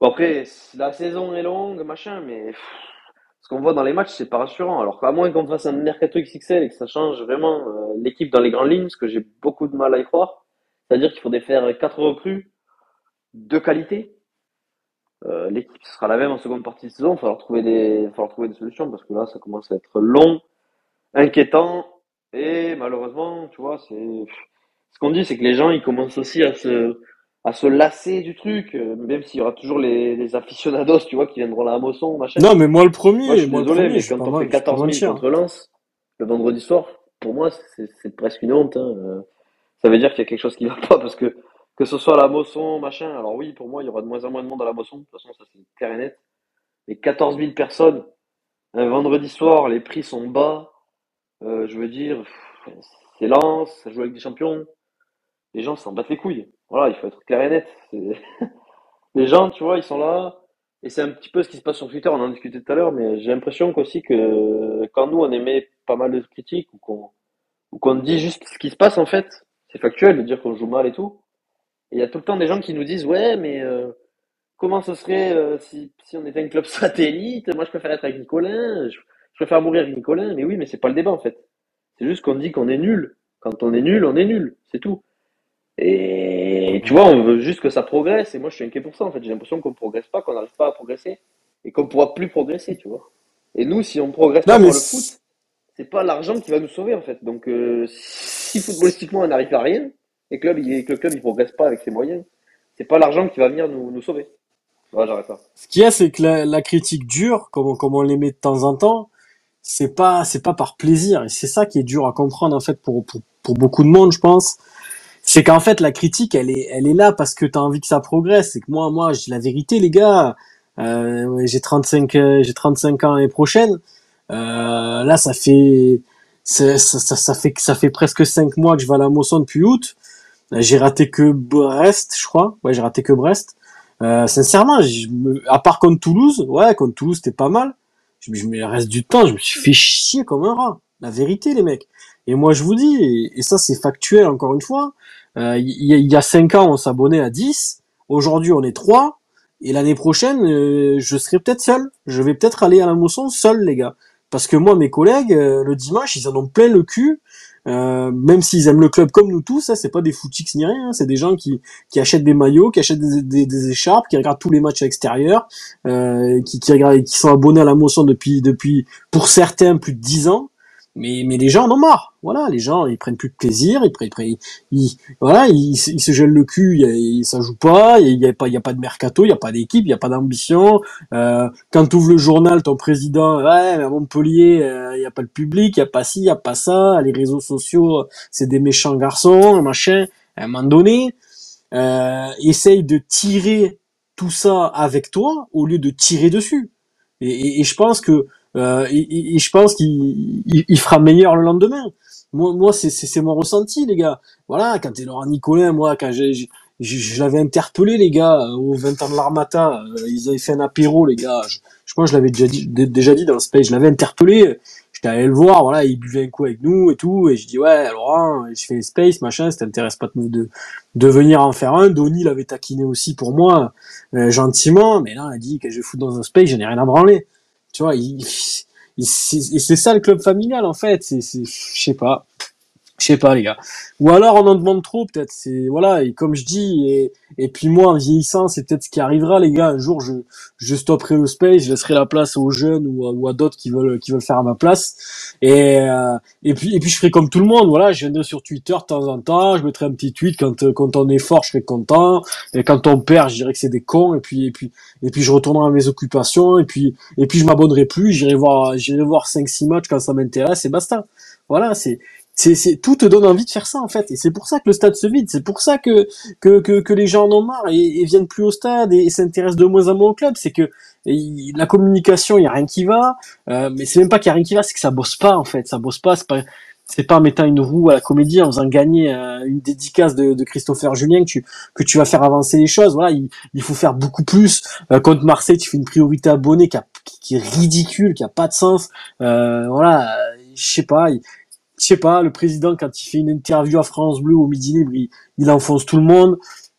Bon après, la saison est longue, machin, mais ce qu'on voit dans les matchs, c'est pas rassurant. Alors qu'à moins qu'on fasse un mercato XXL et que ça change vraiment euh, l'équipe dans les grandes lignes, ce que j'ai beaucoup de mal à y croire, c'est-à-dire qu'il faudrait faire quatre recrues de qualité. Euh, l'équipe sera la même en seconde partie de saison. Il va falloir trouver des, falloir trouver des solutions parce que là, ça commence à être long, inquiétant et malheureusement, tu vois, c'est ce qu'on dit, c'est que les gens ils commencent aussi à se à se lasser du truc, euh, même s'il y aura toujours les, les aficionados, tu vois, qui viendront là à Mosson, machin. Non, mais moi le premier. Moi, je suis désolé, mais quand on fait 14 000 contre Lens le vendredi soir, pour moi, c'est presque une honte. Hein. Euh, ça veut dire qu'il y a quelque chose qui va pas parce que que ce soit la Mosson, machin. Alors oui, pour moi, il y aura de moins en moins de monde à la Mosson. De toute façon, ça c'est clair et net. Mais 14 000 personnes, un vendredi soir, les prix sont bas. Euh, je veux dire, c'est lent, ça joue avec des champions. Les gens s'en battent les couilles. Voilà, il faut être clair et net. les gens, tu vois, ils sont là. Et c'est un petit peu ce qui se passe sur Twitter, on en discutait tout à l'heure, mais j'ai l'impression qu'aussi que quand nous, on émet pas mal de critiques ou qu'on ou qu'on dit juste ce qui se passe, en fait, c'est factuel de dire qu'on joue mal et tout il y a tout le temps des gens qui nous disent ouais mais euh, comment ce serait euh, si, si on était un club satellite? Moi je préfère être avec Nicolin, je, préfère mourir avec Nicolin, mais oui mais c'est pas le débat en fait. C'est juste qu'on dit qu'on est nul. Quand on est nul, on est nul, c'est tout. Et tu vois, on veut juste que ça progresse. Et moi, je suis inquiet pour ça. En fait, j'ai l'impression qu'on progresse pas, qu'on n'arrive pas à progresser et qu'on pourra plus progresser, tu vois. Et nous, si on progresse pas dans le foot, c'est pas l'argent qui va nous sauver en fait. Donc, euh, si footballistiquement on n'arrive à rien et que, le club il progresse pas avec ses moyens, c'est pas l'argent qui va venir nous, nous sauver. Ouais, pas. Ce qu'il y a, c'est que la, critique dure, comme, comme on les met de temps en temps, c'est pas c'est pas par plaisir. Et c'est ça qui est dur à comprendre en fait pour pour, pour beaucoup de monde, je pense. C'est qu'en fait la critique elle est elle est là parce que tu as envie que ça progresse. C'est que moi moi j'ai la vérité les gars. Euh, j'ai 35 euh, j'ai 35 ans l'année prochaine. Euh, là ça fait ça, ça, ça, fait ça fait presque 5 mois que je vais à la Mosson depuis août j'ai raté que Brest je crois ouais j'ai raté que Brest euh, sincèrement je me, à part contre Toulouse ouais contre Toulouse c'était pas mal je, je, le reste du temps je me suis fait chier comme un rat la vérité les mecs et moi je vous dis et, ça c'est factuel encore une fois euh, il y, a 5 ans, on s'abonnait à 10. Aujourd'hui, on est 3. Et l'année prochaine, euh, je serai peut-être seul. Je vais peut-être aller à la mousson seul, les gars. Parce que moi, mes collègues, euh, le dimanche, ils en ont plein le cul. Même s'ils aiment le club comme nous tous, hein, c'est pas des footix ni rien, hein. c'est des gens qui, qui achètent des maillots, qui achètent des, écharpes, qui regardent tous les matchs à l'extérieur, qui, qui, regardent, qui sont abonnés à la motion depuis, depuis, pour certains, plus de 10 ans mais mais les gens en ont marre. Voilà, les gens ils prennent plus de plaisir, ils ils, ils voilà, ils, se gèlent le cul, ils, ça joue pas, il y a pas il y a pas de mercato, il y a pas d'équipe, il y a pas d'ambition. Euh, quand tu ouvres le journal, ton président, ouais, mais à Montpellier, euh, il y a pas le public, il y a pas ci, il y a pas ça, les réseaux sociaux, c'est des méchants garçons, machin. À un moment donné, euh, essaye de tirer tout ça avec toi au lieu de tirer dessus. Et, et, et je pense que euh, et, je pense qu'il il, fera meilleur le lendemain. Moi, moi c'est mon ressenti, les gars. Voilà, quand t'es Laurent Nicolin, moi, quand je, l'avais interpellé les gars au 20 ans de l'Armata, euh, ils avaient fait un apéro les gars. Je, je crois que je l'avais déjà dit, déjà dit dans le space. Je l'avais interpellé. J'étais allé le voir, voilà, il buvait un coup avec nous et tout, et je dis ouais Laurent, je fais space machin, ça t'intéresse pas de, de de venir en faire un. Donny l'avait taquiné aussi pour moi euh, gentiment, mais là il a dit que je vais foutre dans un space, j'en ai rien à branler. Tu vois, il, c'est ça le club familial en fait. C'est, je sais pas. Je sais pas les gars. Ou alors on en demande trop peut-être. C'est voilà et comme je dis et, et puis moi en vieillissant c'est peut-être ce qui arrivera les gars. Un jour je je stopperai le space, je laisserai la place aux jeunes ou à, ou à d'autres qui veulent qui veulent faire à ma place. Et euh, et puis et puis je ferai comme tout le monde. Voilà, je viendrai sur Twitter de temps en temps. Je mettrai un petit tweet quand quand on est fort, je serai content. Et quand on perd, je dirais que c'est des cons. Et puis et puis et puis je retournerai à mes occupations. Et puis et puis je m'abonnerai plus. J'irai voir j'irai voir 5-6 matchs quand ça m'intéresse et basta. Voilà, c'est c'est, tout te donne envie de faire ça en fait, et c'est pour ça que le stade se vide, c'est pour ça que que, que, les gens en ont marre et, viennent plus au stade et, s'intéressent de moins en moins au club. C'est que la communication, il y a rien qui va, euh, mais c'est même pas qu'il a rien qui va, c'est que ça bosse pas en fait, ça bosse pas, c'est pas c'est pas en mettant une roue à la comédie, en faisant gagner euh, une dédicace de, de, Christopher Julien que tu que tu vas faire avancer les choses. Voilà, il, il faut faire beaucoup plus. Euh, contre Marseille, tu fais une priorité abonnée qui, a, qui, est ridicule, qui a pas de sens. Euh, voilà, je sais pas je sais pas, le président, quand il fait une interview à France Bleu au Midi Libre, il, enfonce tout le monde.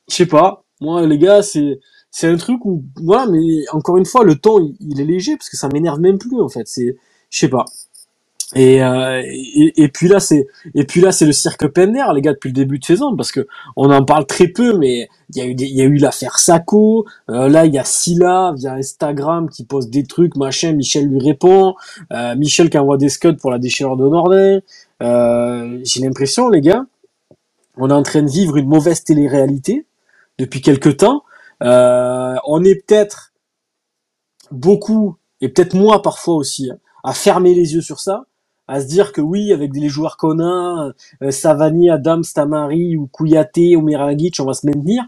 Je sais pas. Moi, les gars, c'est, c'est un truc où, voilà, mais encore une fois, le ton, il, est léger parce que ça m'énerve même plus, en fait. C'est, je sais pas. Et, euh, et, puis là c'est et puis là c'est le cirque Pender les gars depuis le début de saison parce que on en parle très peu mais il y a eu il y a eu l'affaire Sacco euh, là il y a Silla via Instagram qui poste des trucs machin Michel lui répond euh, Michel qui envoie des scuds pour la déchirure de Nordin euh, j'ai l'impression, les gars, on est en train de vivre une mauvaise télé-réalité depuis quelque temps. Euh, on est peut-être beaucoup, et peut-être moi parfois aussi, à fermer les yeux sur ça, à se dire que oui, avec les joueurs qu'on a, euh, Savani, Adam, Stamari ou Kouyaté ou Miragic, on va se maintenir.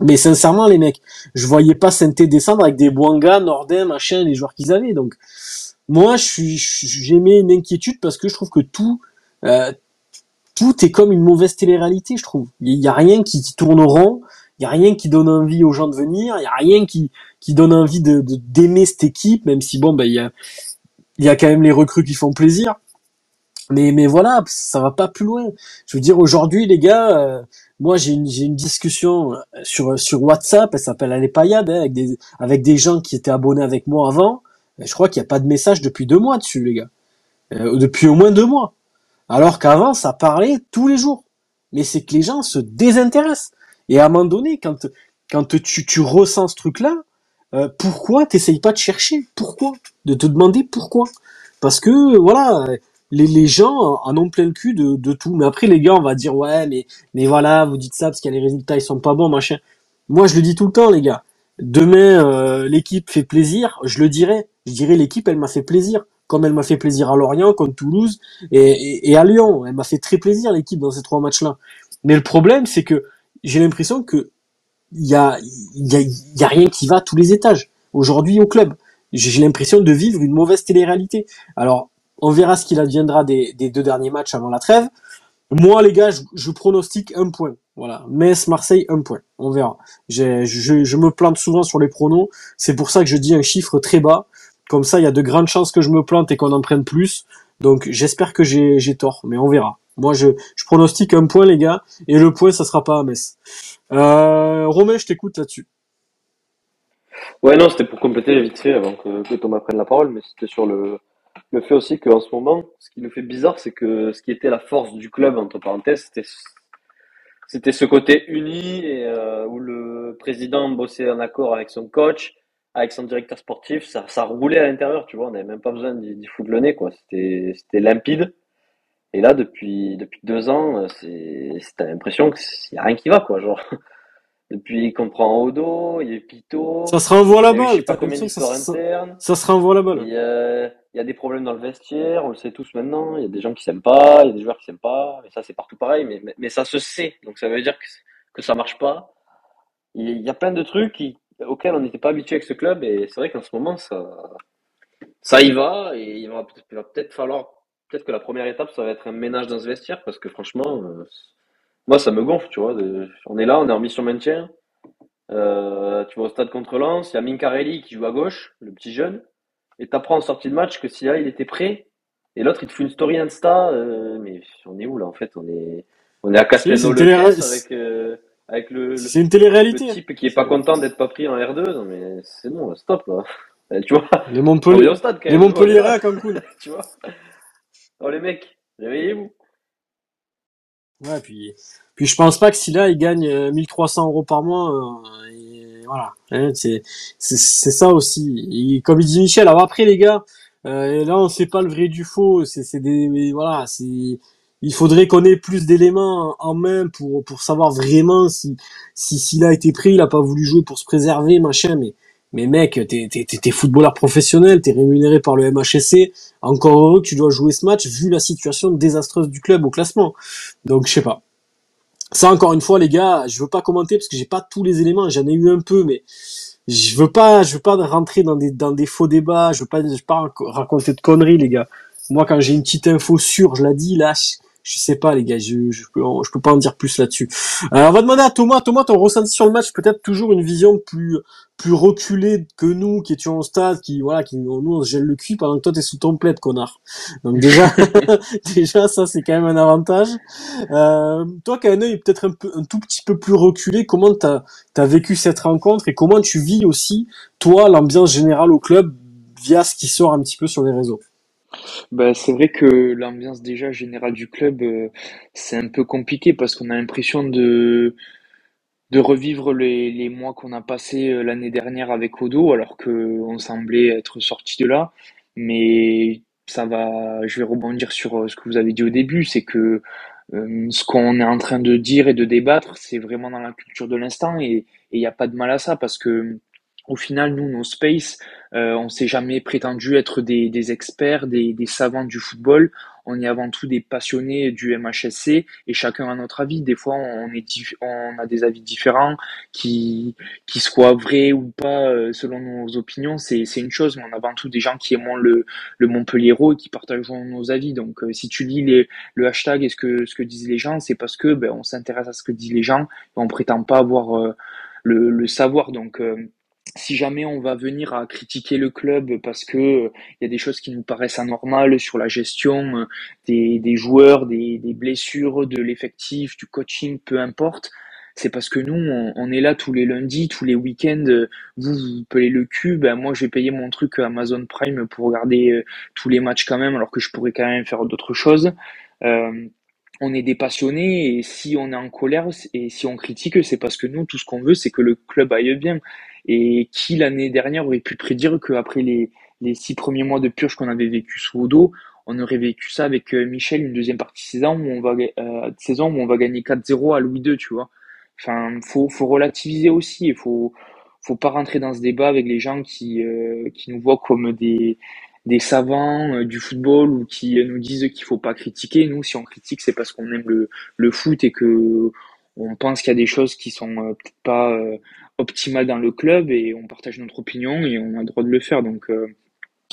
Mais sincèrement, les mecs, je voyais pas Sainté descendre avec des Bouanga, Nordin, machin, les joueurs qu'ils avaient. Donc, moi, je suis, j'ai mis une inquiétude parce que je trouve que tout, euh, tout est comme une mauvaise télé-réalité, je trouve. Il y a rien qui, tourne rond, il y a rien qui donne envie aux gens de venir, il y a rien qui, qui donne envie de, d'aimer cette équipe, même si bon, ben il y a, y a quand même les recrues qui font plaisir. Mais, mais voilà, ça va pas plus loin. Je veux dire, aujourd'hui, les gars, euh, moi, j'ai une, une discussion sur, sur WhatsApp, elle s'appelle Elle hein, avec des, avec des gens qui étaient abonnés avec moi avant je crois qu'il n'y a pas de message depuis deux mois dessus, les gars. Euh, depuis au moins deux mois. Alors qu'avant, ça parlait tous les jours. mais c'est que les gens se désintéressent. Et à un moment donné, quand, quand tu, tu ressens ce truc-là, euh, pourquoi t'essayes pas de chercher Pourquoi? De te demander pourquoi? Parce que, voilà, les, les gens en ont plein le cul de, de tout. Mais après, les gars, on va dire, ouais, mais, mais voilà, vous dites ça parce qu'il y a les résultats, ils sont pas bons, machin. Moi, je le dis tout le temps, les gars. Demain, euh, l'équipe fait plaisir, je le dirai. Je dirais l'équipe, elle m'a fait plaisir, comme elle m'a fait plaisir à Lorient, contre Toulouse et, à Lyon. Elle m'a fait très plaisir l'équipe dans ces trois matchs-là. Mais le problème, c'est que j'ai l'impression que il y a, rien qui va à tous les étages. Aujourd'hui au club, j'ai l'impression de vivre une mauvaise télé-réalité. Alors, on verra ce qu'il adviendra des, deux derniers matchs avant la trêve. Moi, les gars, je, pronostique un point. Voilà, Metz, Marseille, un point. On verra. Je, je, me plante souvent sur les pronos. C'est pour ça que je dis un chiffre très bas. Comme ça, il y a de grandes chances que je me plante et qu'on en prenne plus. Donc, j'espère que j'ai tort, mais on verra. Moi, je, je pronostique un point, les gars, et le point, ça sera pas à Metz. Euh, Romain, je t'écoute là-dessus. Ouais, non, c'était pour compléter vite fait avant que, que Thomas prenne la parole, mais c'était sur le, le fait aussi qu'en ce moment, ce qui nous fait bizarre, c'est que ce qui était la force du club, entre parenthèses, c'était c'était ce côté uni et euh, où le président bossait en accord avec son coach, avec son directeur sportif, ça, ça roulait à l'intérieur, tu vois, on n'avait même pas besoin d'y foutre le nez, quoi. C'était, limpide. Et là, depuis, depuis deux ans, c'est, t'as l'impression qu'il n'y a rien qui va, quoi, genre. Depuis qu'on prend Odo, il y a Pito. Ça se renvoie la balle. Pas combien ça, ça, ça, se renvoie la balle. Il y, a, il y a des problèmes dans le vestiaire, on le sait tous maintenant. Il y a des gens qui s'aiment pas, il y a des joueurs qui s'aiment pas. Et ça, c'est partout pareil, mais, mais, ça se sait. Donc ça veut dire que, que ça marche pas. Il y a plein de trucs qui, auxquels on n'était pas habitué avec ce club. Et c'est vrai qu'en ce moment, ça, ça y va. Et il va, peut-être falloir, peut-être que la première étape, ça va être un ménage dans ce vestiaire. Parce que franchement, euh, moi, ça me gonfle, tu vois. On est là, on est en mission maintien. Euh, tu vois, au stade contre Lens, il y a Mincarelli qui joue à gauche, le petit jeune. Et t'apprends en sortie de match que si là, il était prêt, et l'autre, il te fait une story Insta. Euh, mais on est où là, en fait On est, on est à Castelnau le avec, euh, avec le, c'est une télé-réalité. Le type qui est pas content d'être pas pris en R2. Non, mais c'est bon, stop là. Tu vois Les Montpellier, les Montpellier à Cancun. tu vois Oh les mecs, réveillez-vous. Ouais, puis, puis je pense pas que si là il gagne 1300 euh, euros par mois, euh, et voilà, hein, c'est, c'est, ça aussi. Et comme il dit Michel, alors après les gars, euh, là on sait pas le vrai du faux, c'est, c'est des, voilà, c'est, il faudrait qu'on ait plus d'éléments en main pour pour savoir vraiment si si s'il a été pris, il a pas voulu jouer pour se préserver, machin, mais mais mec, t'es, t'es, t'es footballeur professionnel, t'es rémunéré par le MHSC. Encore heureux que tu dois jouer ce match vu la situation désastreuse du club au classement. Donc je sais pas. Ça encore une fois les gars, je veux pas commenter parce que j'ai pas tous les éléments, j'en ai eu un peu, mais je veux pas, je veux pas rentrer dans des dans des faux débats, je veux pas, je veux pas raconter de conneries les gars. Moi quand j'ai une petite info sûre, je la dis là, sais pas les gars, je, je, peux, je peux pas en dire plus là-dessus. Euh, on va demander à Thomas, Thomas, ton ressenti sur le match, peut-être toujours une vision plus plus reculée que nous qui étions au stade, qui voilà, qui nous on se gèle le cul pendant que toi t'es sous ton plaid, connard. Donc déjà, déjà ça c'est quand même un avantage. Euh, toi qui as un œil peut-être un peu un tout petit peu plus reculé, comment t'as as vécu cette rencontre et comment tu vis aussi toi l'ambiance générale au club via ce qui sort un petit peu sur les réseaux? Bah, c'est vrai que l'ambiance déjà générale du club, euh, c'est un peu compliqué parce qu'on a l'impression de, de revivre les, les mois qu'on a passés euh, l'année dernière avec Odo, alors qu'on semblait être sorti de là. Mais ça va, je vais rebondir sur euh, ce que vous avez dit au début, c'est que ce qu'on est en train de dire et de débattre, c'est vraiment dans la culture de l'instant et il n'y a pas de mal à ça parce que au final, nous, nos space, euh, on s'est jamais prétendu être des, des experts, des, des, savants du football. On est avant tout des passionnés du MHSC et chacun a notre avis. Des fois, on, est on a des avis différents qui, qui soient vrais ou pas euh, selon nos opinions. C'est, une chose, mais on a avant tout des gens qui aiment le, le Montpellier et qui partagent nos avis. Donc, euh, si tu lis les, le hashtag et ce que, ce que disent les gens, c'est parce que ben, on s'intéresse à ce que disent les gens et on prétend pas avoir le, le savoir. Donc, si jamais on va venir à critiquer le club parce que il y a des choses qui nous paraissent anormales sur la gestion euh, des, joueurs, des, blessures, de l'effectif, du coaching, peu importe, c'est parce que nous, on, est là tous les lundis, tous les week-ends. Vous, vous pelez le cul, ben moi, je vais payer mon truc Amazon Prime pour regarder euh, tous les matchs quand même, alors que je pourrais quand même faire d'autres choses. Euh, on est des passionnés et si on est en colère et si on critique, c'est parce que nous, tout ce qu'on veut, c'est que le club aille bien. Et qui l'année dernière aurait pu prédire qu'après les, les six premiers mois de purge qu'on avait vécu sous Odo, on aurait vécu ça avec euh, Michel, une deuxième partie de saison où on va, euh, saison où on va gagner 4-0 à Louis II, tu vois. Enfin, faut, faut relativiser aussi. Il faut, faut pas rentrer dans ce débat avec les gens qui, euh, qui nous voient comme des, des savants du football ou qui nous disent qu'il faut pas critiquer. Nous, si on critique, c'est parce qu'on aime le, le foot et que on pense qu'il y a des choses qui sont peut-être pas euh, optimales dans le club et on partage notre opinion et on a le droit de le faire. Donc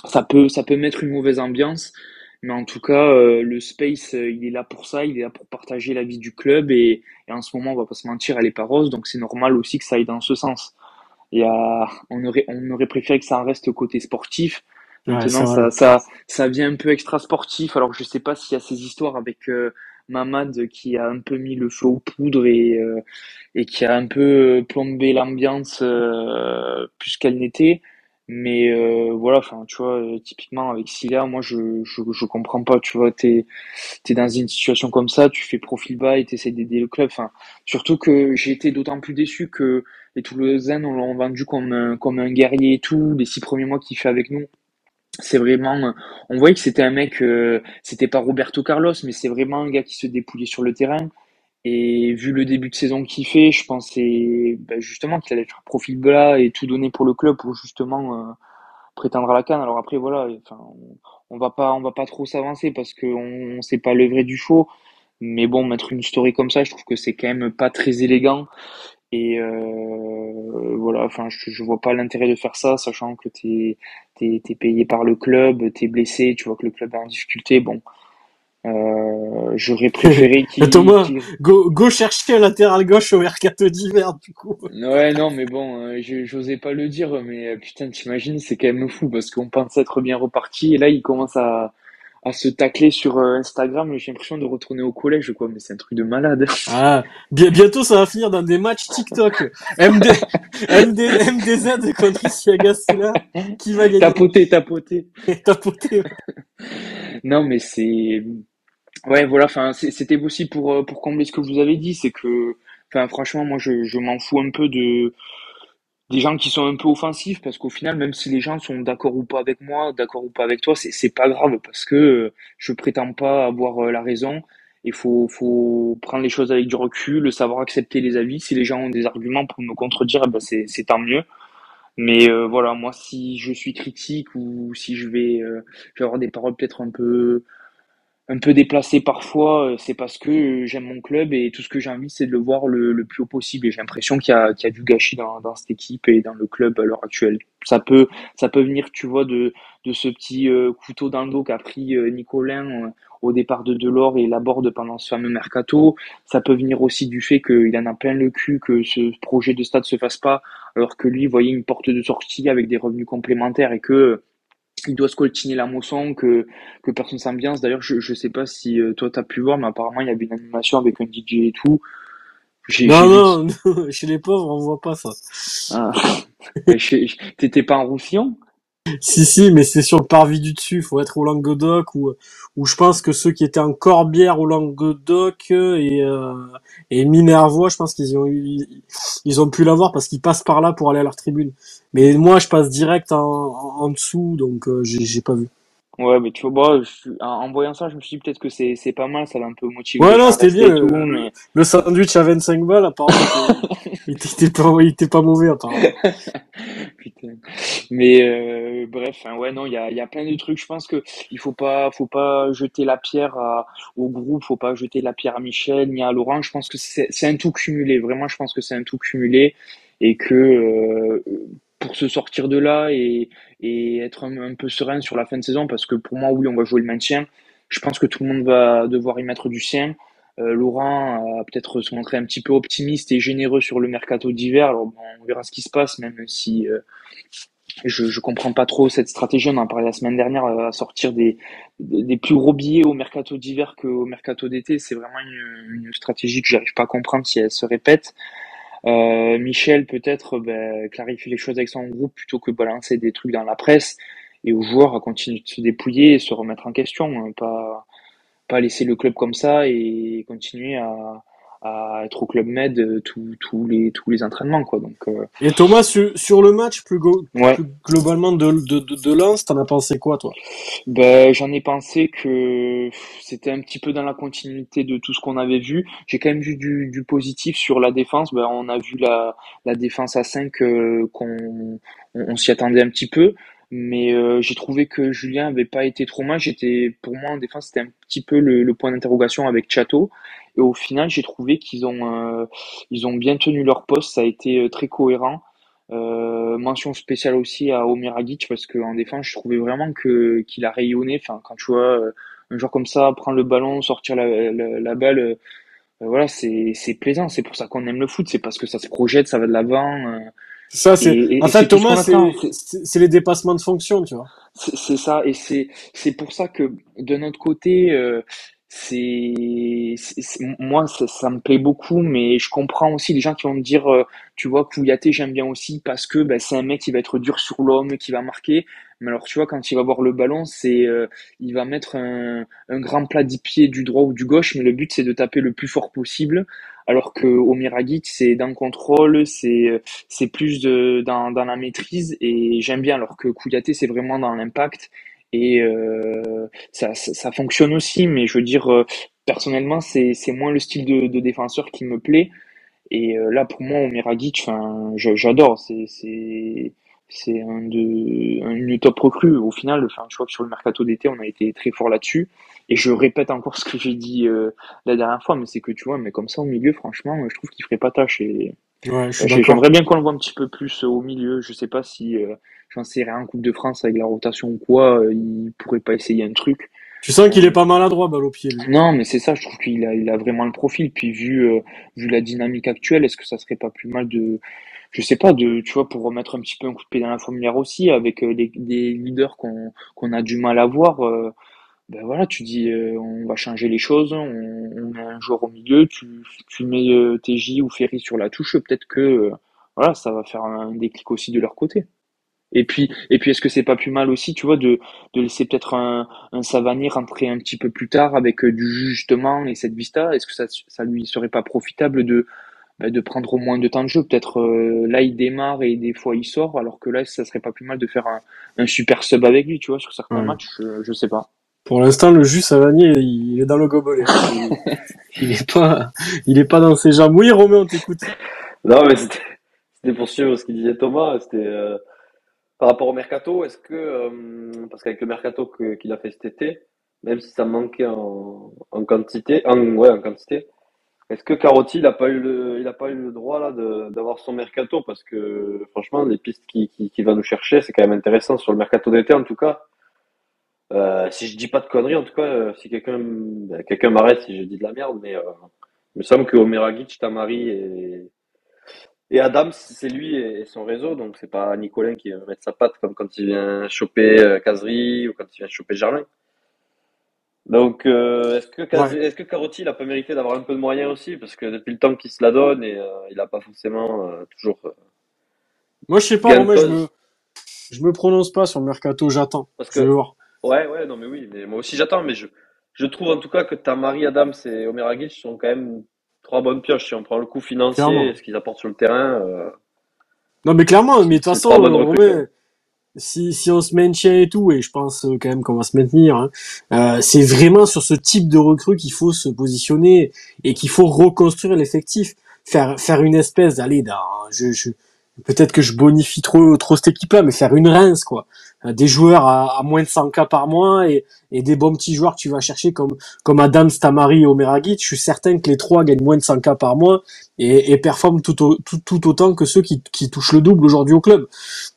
ça peut ça peut mettre une mauvaise ambiance, mais en tout cas le space il est là pour ça, il est là pour partager la vie du club et, et en ce moment on va pas se mentir, elle est pas rose, donc c'est normal aussi que ça aille dans ce sens. Il y a, on aurait on aurait préféré que ça en reste côté sportif Maintenant, ça, ça, ça vient un peu extra sportif. Alors, je sais pas s'il y a ces histoires avec euh, Mamad qui a un peu mis le feu aux poudres et, euh, et qui a un peu plombé l'ambiance euh, plus qu'elle n'était. Mais euh, voilà, enfin, tu vois, typiquement avec Silla, moi, je, je, je comprends pas. Tu vois, t'es es dans une situation comme ça, tu fais profil bas et t'essaies d'aider le club. Enfin, surtout que j'ai été d'autant plus déçu que les Toulousains, on l'ont vendu comme un, comme un guerrier et tout. Les six premiers mois qu'il fait avec nous, c'est vraiment, on voyait que c'était un mec, euh, c'était pas Roberto Carlos, mais c'est vraiment un gars qui se dépouillait sur le terrain. Et vu le début de saison qu'il fait, je pensais ben justement qu'il allait faire profil bas et tout donner pour le club pour justement euh, prétendre à la canne. Alors après voilà, on, va pas, on va pas trop s'avancer parce qu'on on sait pas le vrai du show. Mais bon, mettre une story comme ça, je trouve que c'est quand même pas très élégant. Et euh, voilà, enfin, je, je vois pas l'intérêt de faire ça, sachant que t'es es, es, payé par le club, t'es blessé, tu vois que le club est en difficulté. Bon, euh, j'aurais préféré qu'il. Thomas, go, go chercher un latéral gauche au mercato d'hiver, du coup. Ouais, non, mais bon, euh, j'osais pas le dire, mais putain, t'imagines, c'est quand même fou parce qu'on pense être bien reparti et là, il commence à à se tacler sur euh, Instagram, j'ai l'impression de retourner au collège, quoi, mais c'est un truc de malade. Ah, bientôt ça va finir dans des matchs TikTok. MD, MD, MDZ contre Isiagasula, qui va gagner. Tapoter, tapoter. tapoter. non, mais c'est, ouais, voilà, enfin, c'était aussi pour, euh, pour combler ce que vous avez dit, c'est que, enfin, franchement, moi, je, je m'en fous un peu de, des gens qui sont un peu offensifs parce qu'au final même si les gens sont d'accord ou pas avec moi d'accord ou pas avec toi c'est c'est pas grave parce que euh, je prétends pas avoir euh, la raison. Il faut faut prendre les choses avec du recul savoir accepter les avis. Si les gens ont des arguments pour me contredire eh ben c'est c'est tant mieux. Mais euh, voilà moi si je suis critique ou si je vais je vais avoir des paroles peut-être un peu un peu déplacé parfois, euh, c'est parce que euh, j'aime mon club et tout ce que j'ai envie, c'est de le voir le, plus haut possible. Et j'ai l'impression qu'il y a, du gâchis dans, cette équipe et dans le club à l'heure actuelle. Ça peut, venir, tu vois, de, ce petit euh, couteau dans le dos qu'a pris Nicolin au départ de Delors et Laborde pendant ce fameux mercato. Ça peut venir aussi du fait qu'il en a plein le cul que ce projet de stade se fasse pas, alors que lui voyait une porte de sortie avec des revenus complémentaires et que il doit se coltiner la moisson, que, que personne s'ambiance. D'ailleurs, je, je sais pas si euh, toi t'as pu voir, mais apparemment il y avait une animation avec un DJ et tout. Non, non, non, chez les pauvres on voit pas ça. Ah. T'étais pas en roussillon? Si, si, mais c'est sur le parvis du dessus. Faut être au Languedoc ou où je pense que ceux qui étaient en Corbière au Languedoc et euh, et Minervois, je pense qu'ils ont eu, ils ont pu l'avoir parce qu'ils passent par là pour aller à leur tribune. Mais moi, je passe direct en, en dessous, donc euh, j'ai pas vu. Ouais, mais tu vois, en, voyant ça, je me suis dit peut-être que c'est, c'est pas mal, ça va un peu motiver. Ouais, non, c'était bien. Le, le sandwich à 25 balles, apparemment, il, était pas, il était pas mauvais, apparemment. Putain. Mais euh, bref, hein, ouais, non, il y a, y a plein de trucs. Je pense que il faut pas, faut pas jeter la pierre à, au groupe, faut pas jeter la pierre à Michel ni à Laurent. Je pense que c'est, c'est un tout cumulé. Vraiment, je pense que c'est un tout cumulé et que euh, pour se sortir de là et, être un, peu serein sur la fin de saison parce que pour moi, oui, on va jouer le maintien. Je pense que tout le monde va devoir y mettre du sien. Euh, Laurent a peut-être se montré un petit peu optimiste et généreux sur le mercato d'hiver. Alors on verra ce qui se passe, même si euh, je je comprends pas trop cette stratégie. On en parlé la semaine dernière à sortir des des plus gros billets au mercato d'hiver qu'au mercato d'été. C'est vraiment une, une stratégie que j'arrive pas à comprendre si elle se répète. Euh, Michel peut-être ben, clarifie les choses avec son groupe plutôt que balancer des trucs dans la presse et aux joueurs à continuer de se dépouiller et se remettre en question. Hein, pas, pas laisser le club comme ça et continuer à, à être au club med euh, tous les tous les entraînements quoi. Donc euh. et Thomas sur, sur le match plus, globalement de de de, de Lens t'en as pensé quoi toi? Ben j'en ai pensé que c'était un petit peu dans la continuité de tout ce qu'on avait vu. J'ai quand même vu du, du positif sur la défense. Ben on a vu la la défense à 5 euh, qu'on on, s'y attendait un petit peu mais j'ai trouvé que Julien avait pas été trop mal. J'étais, pour moi, en défense, c'était un petit peu le, le point d'interrogation avec Chateau. Et au final, j'ai trouvé qu'ils ont, euh, ils ont bien tenu leur poste. Ça a été euh, très cohérent. Euh, mention spéciale aussi à Omer Agic parce qu'en défense, je trouvais vraiment que qu'il a rayonné. Enfin, quand tu vois un joueur comme ça prendre le ballon, sortir la, la, balle, voilà, c'est c'est plaisant. C'est pour ça qu'on aime le foot. C'est parce que ça se projette, ça va de l'avant. Ça, c'est. En fait, Thomas, c'est les dépassements de fonction, tu vois. C'est ça, et c'est c'est pour ça que de notre côté, c'est moi ça, ça, me plaît beaucoup mais je comprends aussi les gens qui vont me dire euh, tu vois Kouyaté j'aime bien aussi parce que ben, c'est un mec qui va être dur sur l'homme qui va marquer mais alors tu vois quand il va voir le ballon c'est euh, il va mettre un, un grand plat du pied du droit ou du gauche mais le but c'est de taper le plus fort possible alors que Omiragic c'est dans le contrôle c'est c'est plus de, dans, dans la maîtrise et j'aime bien alors que Kouyaté c'est vraiment dans l'impact et euh, ça, ça, fonctionne aussi, mais je veux dire, euh, personnellement, c'est moins le style de, de, défenseur qui me plaît. Et euh, là, pour moi, enfin, j'adore. C'est c'est un de une top recrue au final enfin je crois que sur le mercato d'été on a été très fort là-dessus et je répète encore ce que j'ai dit la dernière fois mais c'est que tu vois mais comme ça au milieu franchement je trouve qu'il ferait pas tâche et ouais, j'aimerais bien qu'on le voit un petit peu plus au milieu je sais pas si j'en sais rien, en Coupe de France avec la rotation ou quoi, euh, il pourrait pas essayer un truc. Tu sens qu'il est pas maladroit, balle au pied. Non, mais c'est ça, je trouve qu'il a, il a vraiment le profil. Puis vu, euh, vu la dynamique actuelle, est-ce que ça serait pas plus mal de, je sais pas, de, tu vois, pour remettre un petit peu un coup de pied dans la fourmilière aussi, avec euh, les, des leaders qu'on qu'on a du mal à voir. ben voilà, tu dis, on va changer les choses, on, on, met un joueur au milieu, tu, tu mets TJ ou Ferry sur la touche, peut-être que voilà, ça va faire un déclic aussi de leur côté. Et puis, et puis, est-ce que c'est pas plus mal aussi, tu vois, de, de laisser peut-être un, un Savani rentrer un petit peu plus tard avec euh, du justement et cette vista? Est-ce que ça, ça lui serait pas profitable de, bah, de prendre au moins de temps de jeu Peut-être euh, là, il démarre et des fois il sort, alors que là, ça serait pas plus mal de faire un, un super sub avec lui, tu vois, sur certains matchs, je, je sais pas. Pour l'instant, le jus Savani, il est dans le gobelet. il, est pas, il est pas dans ses jambes. Oui, Romain, on t'écoute. Non, mais c'était pour suivre ce qu'il disait Thomas. C'était euh, par rapport au mercato, est-ce que, euh, parce qu'avec le mercato qu'il a fait cet été, même si ça manquait en, en quantité, en, ouais, en quantité, est-ce que Carotti, n'a pas eu le, droit d'avoir son mercato? Parce que franchement, les pistes qu'il qui, qui va nous chercher, c'est quand même intéressant sur le mercato d'été en tout cas. Euh, si je dis pas de conneries, en tout cas, euh, si quelqu'un ben, quelqu'un m'arrête si je dis de la merde, mais euh, il me semble que Omeragic, Tamari et et Adam, c'est lui et son réseau, donc c'est pas Nicolin qui va mettre sa patte comme quand il vient choper Casery ou quand il vient choper Germain. Donc, euh, est-ce que, est-ce que Carotti, il a pas mérité d'avoir un peu de moyens aussi Parce que depuis le temps qu'il se la donne, et euh, il a pas forcément toujours. moi, je sais pas, moi, je me, je me prononce pas sur le mercato, j'attends. Parce que, je voir. Ouais, ouais, non, mais oui, mais moi aussi j'attends, mais je, je trouve en tout cas que ta Marie Adams et Omer Aguic sont quand même trois bonnes pioches. Si on prend le coût financier, ce qu'ils apportent sur le terrain. Euh, non, mais clairement, mais de toute façon, si, si on se maintient et tout, et je pense euh, quand même qu'on va se maintenir, hein, euh, c'est vraiment sur ce type de recrue qu'il faut se positionner et qu'il faut reconstruire l'effectif. Faire, faire une espèce d'aller dans, je, je, peut-être que je bonifie trop, trop cette équipe-là, mais faire une rince, quoi. Euh, des joueurs à, moins de 100 k par mois et, des bons petits joueurs que tu vas chercher comme comme Adam Stamari et Omeragic, je suis certain que les trois gagnent moins de 100 k par mois et, performent tout, autant que ceux qui, qui touchent le double aujourd'hui au club.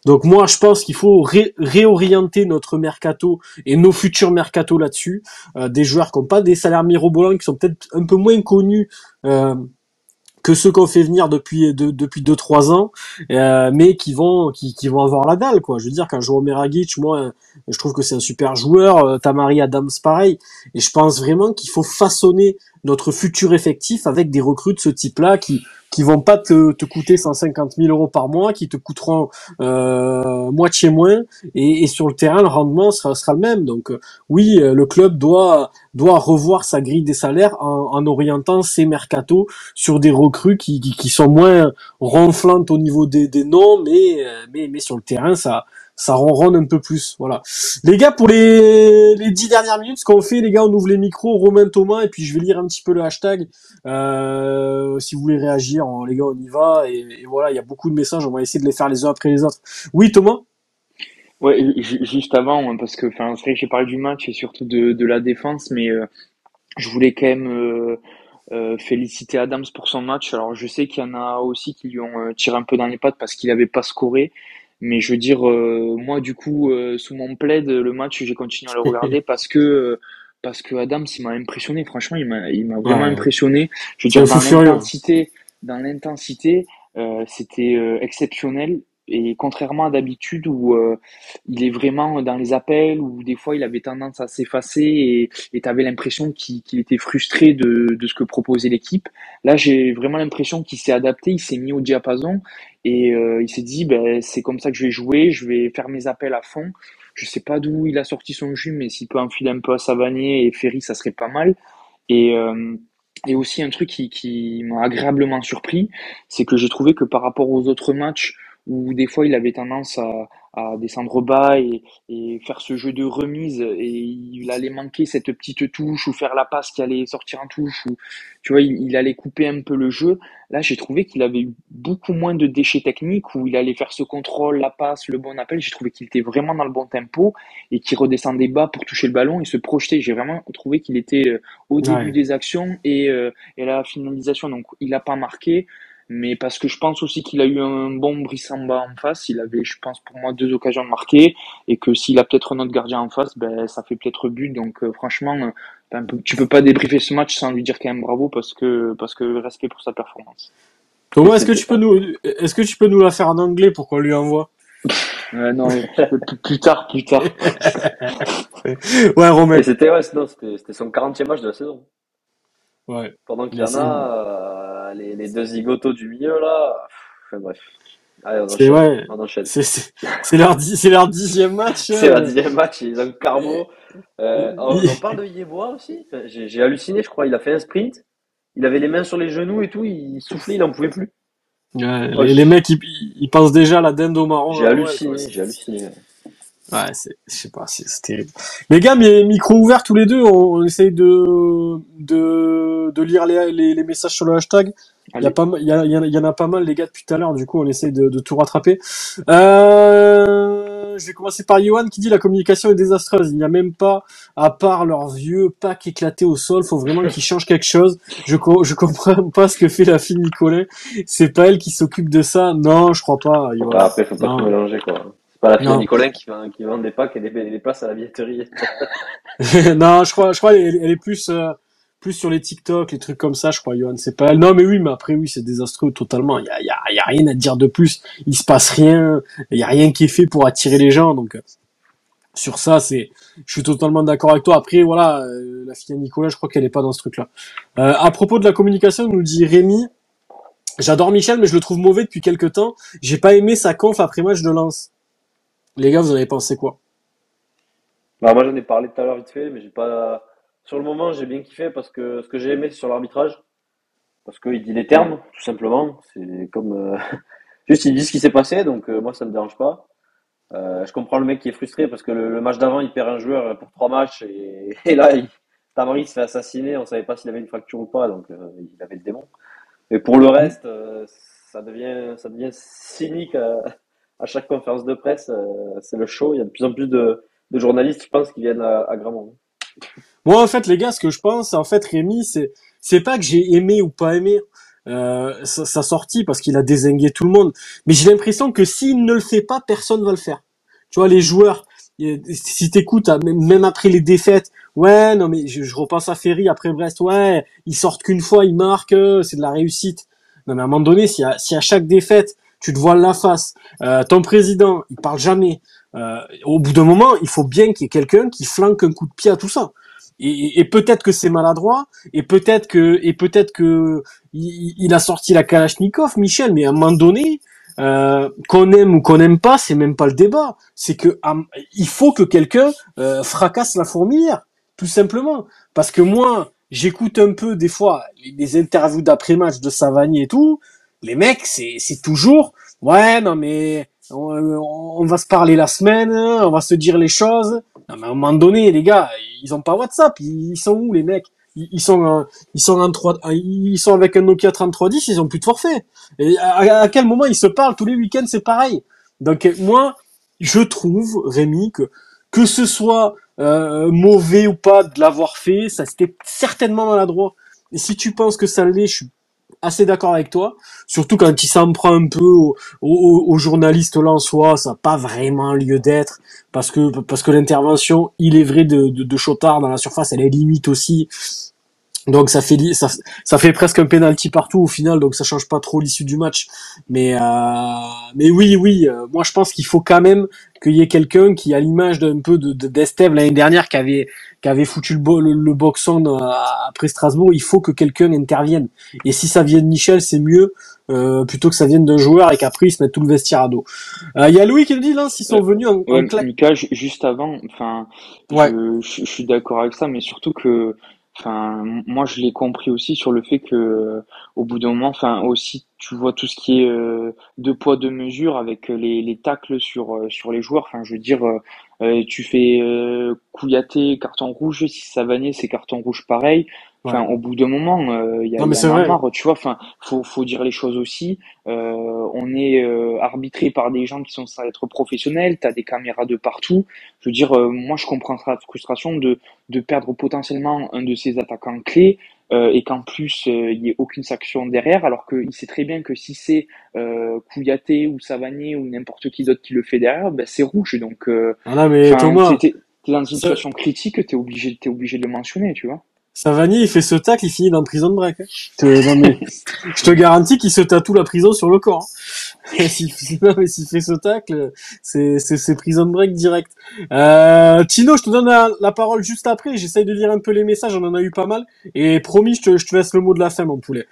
Donc moi je pense qu'il faut réorienter notre mercato et nos futurs mercato là-dessus, euh, des joueurs qui n'ont pas des salaires mirobolants, qui sont peut-être un peu moins connus euh, que ceux qu'on fait venir depuis de, depuis deux trois ans, euh, mais qui vont qui, vont avoir la dalle quoi. Je veux dire je vois Meragic, moi je trouve que c'est un super joueur. Euh, Tamari Adams pareil, et je pense vraiment qu'il faut façonner notre futur effectif avec des recrues de ce type-là qui qui vont pas te, te coûter 150 000 euros par mois, qui te coûteront euh, moitié moins, et, et, sur le terrain, le rendement sera, sera le même. Donc euh, oui, euh, le club doit doit revoir sa grille des salaires en, en orientant ses mercatos sur des recrues qui, qui, qui, sont moins ronflantes au niveau des, des noms, mais, mais mais sur le terrain, ça ça ronronne un peu plus. Voilà. Les gars, pour les, les dix dernières minutes, ce qu'on fait, les gars, on ouvre les micros, Romain Thomas, et puis je vais lire un petit peu le hashtag. Euh, si vous voulez réagir, les gars, on y va. Et, voilà, il y a beaucoup de messages, on va essayer de les faire les uns après les autres. Oui, Thomas? Ouais, juste avant, hein, parce que enfin, c'est vrai que j'ai parlé du match et surtout de, de la défense, mais euh, je voulais quand même euh, euh, féliciter Adams pour son match. Alors je sais qu'il y en a aussi qui lui ont tiré un peu dans les pattes parce qu'il n'avait pas scoré. Mais je veux dire, euh, moi, du coup, euh, sous mon plaid, le match, j'ai continué à le regarder parce que, euh, parce que Adams, il m'a impressionné. Franchement, il m'a, il m'a vraiment impressionné. Je veux dire, dans l'intensité, dans l'intensité, c'était exceptionnel. Et contrairement à d'habitude où euh, il est vraiment dans les appels, où des fois il avait tendance à s'effacer et tu avais l'impression qu'il était frustré de, de ce que proposait l'équipe, là j'ai vraiment l'impression qu'il s'est adapté, il s'est mis au diapason et euh, il s'est dit ben, c'est comme ça que je vais jouer, je vais faire mes appels à fond. Je sais pas d'où il a sorti son jus, mais s'il peut enfiler un peu à Savanier et Ferry, ça serait pas mal. Et, euh, aussi un truc qui, qui m'a agréablement surpris, c'est que j'ai trouvé que par rapport aux autres matchs, où des fois il avait tendance à, à descendre bas et, et, faire ce jeu de remise. Et il allait manquer cette petite touche ou faire la passe qui allait sortir en touche ou tu vois il, allait couper un peu le jeu. Là j'ai trouvé qu'il avait eu beaucoup moins de déchets techniques où il allait faire ce contrôle la passe le bon appel. J'ai trouvé qu'il était vraiment dans le bon tempo et qu'il redescendait bas pour toucher le ballon et se projeter. J'ai vraiment trouvé qu'il était euh, au début des actions et, euh, et à la finalisation. Donc il a pas marqué mais parce que je pense aussi qu'il a eu un bon Brissamba en face. Il avait, je pense, pour moi, deux occasions de marquer, et que s'il a peut-être un autre gardien en face, ben, ça fait peut-être but. Donc, euh, franchement, euh, tu peux pas débriefer ce match sans lui dire quand même bravo, parce que, parce que respect pour sa performance. Thomas, est-ce que tu peux nous, est-ce que tu peux nous la faire en anglais pour qu'on lui envoie? non, plus tard, plus tard. ouais, Romain. C'était, ouais, c'était son 40e match de la saison. Ouais. Pendant qu'il y en a, euh, les, les, deux zigotos du milieu, là. Enfin, bref. Allez, on enchaîne. C'est leur, leur dixième match. C'est leur dixième match. Ils ont Carbo. Euh, on, parle de Yeboah aussi. J'ai halluciné, je crois. Il a fait un sprint. Il avait les mains sur les genoux et tout. Il soufflait, il n'en pouvait plus. Ouais, les, mecs, ils, ils, pensent déjà à la dinde au marron. J'ai halluciné, j'ai halluciné. Ouais, c'est, je sais pas, c'est, terrible. Les gars, mais micro ouvert tous les deux, on, essaye de, de, de lire les, les, les messages sur le hashtag. Il y, a pas, il, y, a, il y en a pas mal, les gars, depuis tout à l'heure. Du coup, on essaye de, de tout rattraper. Euh, je vais commencer par Johan qui dit la communication est désastreuse. Il n'y a même pas, à part leurs vieux packs éclatés au sol, faut vraiment qu'ils changent quelque chose. Je, je comprends pas ce que fait la fille Nicolet. C'est pas elle qui s'occupe de ça. Non, je crois pas, Johan. Ah, après, faut pas tout mélanger, quoi. C'est pas la fille Nicolas qui, vend, qui vend des packs et des, des places à la billetterie. non, je crois, je crois, elle, elle est plus, euh, plus sur les TikTok, les trucs comme ça, je crois, Johan. C'est pas elle. Non, mais oui, mais après, oui, c'est désastreux totalement. Il y a, y, a, y a rien à dire de plus. Il se passe rien. Il y a rien qui est fait pour attirer les gens. Donc, euh, sur ça, c'est, je suis totalement d'accord avec toi. Après, voilà, euh, la fille Nicolas, je crois qu'elle est pas dans ce truc-là. Euh, à propos de la communication, nous dit Rémi. J'adore Michel, mais je le trouve mauvais depuis quelques temps. J'ai pas aimé sa conf après match de lance. Les gars, vous en avez pensé quoi? Bah, Moi, j'en ai parlé tout à l'heure vite fait, mais j'ai pas. Sur le moment, j'ai bien kiffé parce que ce que j'ai aimé, c'est sur l'arbitrage. Parce qu'il dit les termes, tout simplement. C'est comme. Euh, juste, il dit ce qui s'est passé, donc euh, moi, ça me dérange pas. Euh, je comprends le mec qui est frustré parce que le, match d'avant, il perd un joueur pour trois matchs et, là, il, Tamari se fait assassiner. On savait pas s'il avait une fracture ou pas, donc il avait le démon. Mais pour le reste, ça devient, ça devient cynique chaque conférence de presse, euh, c'est le show. Il y a de plus en plus de, de journalistes, je pense, qui viennent à, à Gramont. Moi, en fait, les gars, ce que je pense, en fait, Rémi, c'est c'est pas que j'ai aimé ou pas aimé euh, sa, sa, sortie parce qu'il a désingué tout le monde, mais j'ai l'impression que s'il ne le fait pas, personne va le faire. Tu vois, les joueurs, si t'écoutes, même après les défaites, ouais, non mais je, je repense à Ferry après Brest, ouais, ils sortent qu'une fois, ils marquent, c'est de la réussite. Non mais à un moment donné, si à, si à chaque défaite, tu te vois la face. Euh, ton président, il parle jamais. Euh, au bout d'un moment, il faut bien qu'il y ait quelqu'un qui flanque un coup de pied à tout ça. et, peut-être que c'est maladroit, et peut-être que et peut-être que il, a sorti la Kalachnikov, Michel, mais à un moment donné, euh, qu'on aime ou qu'on n'aime pas, c'est même pas le débat. C'est que il faut que quelqu'un fracasse la fourmilière, tout simplement. Parce que moi, j'écoute un peu des fois les interviews d'après-match de Savani et tout. Les mecs, c'est toujours ouais non mais on, va se parler la semaine, on va se dire les choses. Non, mais à un moment donné, les gars, ils ont pas WhatsApp. Ils, sont où, les mecs? Ils, sont, ils sont en 3, ils sont avec un Nokia 3310, ils ont plus de forfait. Et à, quel moment ils se parlent? Tous les week-ends, c'est pareil. Donc moi, je trouve, Rémi, que que ce soit euh, mauvais ou pas de l'avoir fait, ça c'était certainement maladroit. Et si tu penses que ça l'est, je suis assez d'accord avec toi. Surtout quand il s'en prend un peu aux au, au journalistes soi ça n'a pas vraiment lieu d'être parce que parce que l'intervention, il est vrai de, de, de Chotard dans la surface, elle est limite aussi. Donc ça fait ça, ça fait presque un penalty partout au final, donc ça change pas trop l'issue du match. Mais euh, mais oui oui, euh, moi je pense qu'il faut quand même qu'il y ait quelqu'un qui, à l'image d'un peu de d'Estève l'année dernière, qui avait qui avait foutu le, le, le boxon euh, après Strasbourg, il faut que quelqu'un intervienne. Et si ça vient de Michel, c'est mieux euh, plutôt que ça vienne d'un joueur et qu'après ils se mettent tout le vestiaire à dos. Il y a Louis qui me dit là s'ils sont venus en, ouais, juste avant, enfin, je, je suis d'accord avec ça, mais surtout que Enfin, moi, je l'ai compris aussi sur le fait que, au bout d'un moment, enfin, aussi, tu vois tout ce qui est euh, deux poids deux mesures avec les, les tacles sur euh, sur les joueurs. Enfin, je veux dire, euh, tu fais euh, couillater carton rouge, si Savanier c'est carton rouge pareil. Enfin, au bout d'un moment, il y a, marre, tu vois. Enfin, faut faut dire les choses aussi. on est arbitré par des gens qui sont sans être professionnels. T'as des caméras de partout. Je veux dire, moi, je comprends la frustration de de perdre potentiellement un de ses attaquants clés euh, et qu'en plus euh, il n'y ait aucune sanction derrière, alors qu'il sait très bien que si c'est euh, Kouyaté ou Savanier ou n'importe qui d'autre qui le fait derrière, ben c'est rouge. Donc, euh, ah mais Thomas, t'es dans une situation critique, t'es obligé, t'es obligé de le mentionner, tu vois. Savani, il fait ce tacle, il finit dans prison de break. Hein. je te garantis qu'il se tatoue la prison sur le corps. Hein. S'il fait ce tacle, c'est, prison de break direct. Euh, Tino, je te donne la, parole juste après. J'essaye de lire un peu les messages, on en a eu pas mal. Et promis, je te, je te laisse le mot de la fin, mon poulet.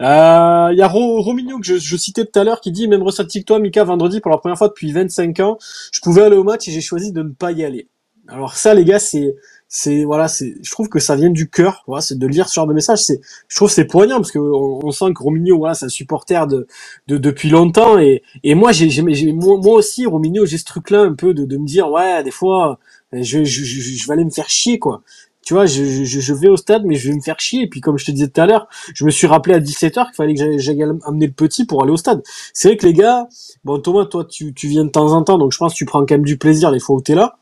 Il euh, y a Romigno que je, je, citais tout à l'heure qui dit même ressenti que toi, Mika, vendredi pour la première fois depuis 25 ans, je pouvais aller au match et j'ai choisi de ne pas y aller. Alors ça, les gars, c'est c'est voilà, c'est je trouve que ça vient du cœur, voilà, c'est de lire ce genre de message, c'est je trouve c'est poignant parce que on, sent que Romigno voilà, c'est un supporter de, de depuis longtemps et et moi j'ai j'ai moi, aussi Romigno, j'ai ce truc là un peu de de me dire ouais, des fois je je, je, je vais aller me faire chier quoi. Tu vois, je, je, je, vais au stade, mais je vais me faire chier. Et puis, comme je te disais tout à l'heure, je me suis rappelé à 17h qu'il fallait que j'aille amener le petit pour aller au stade. C'est vrai que les gars, bon, Thomas, toi, tu, tu viens de temps en temps, donc je pense que tu prends quand même du plaisir les fois où t'es là.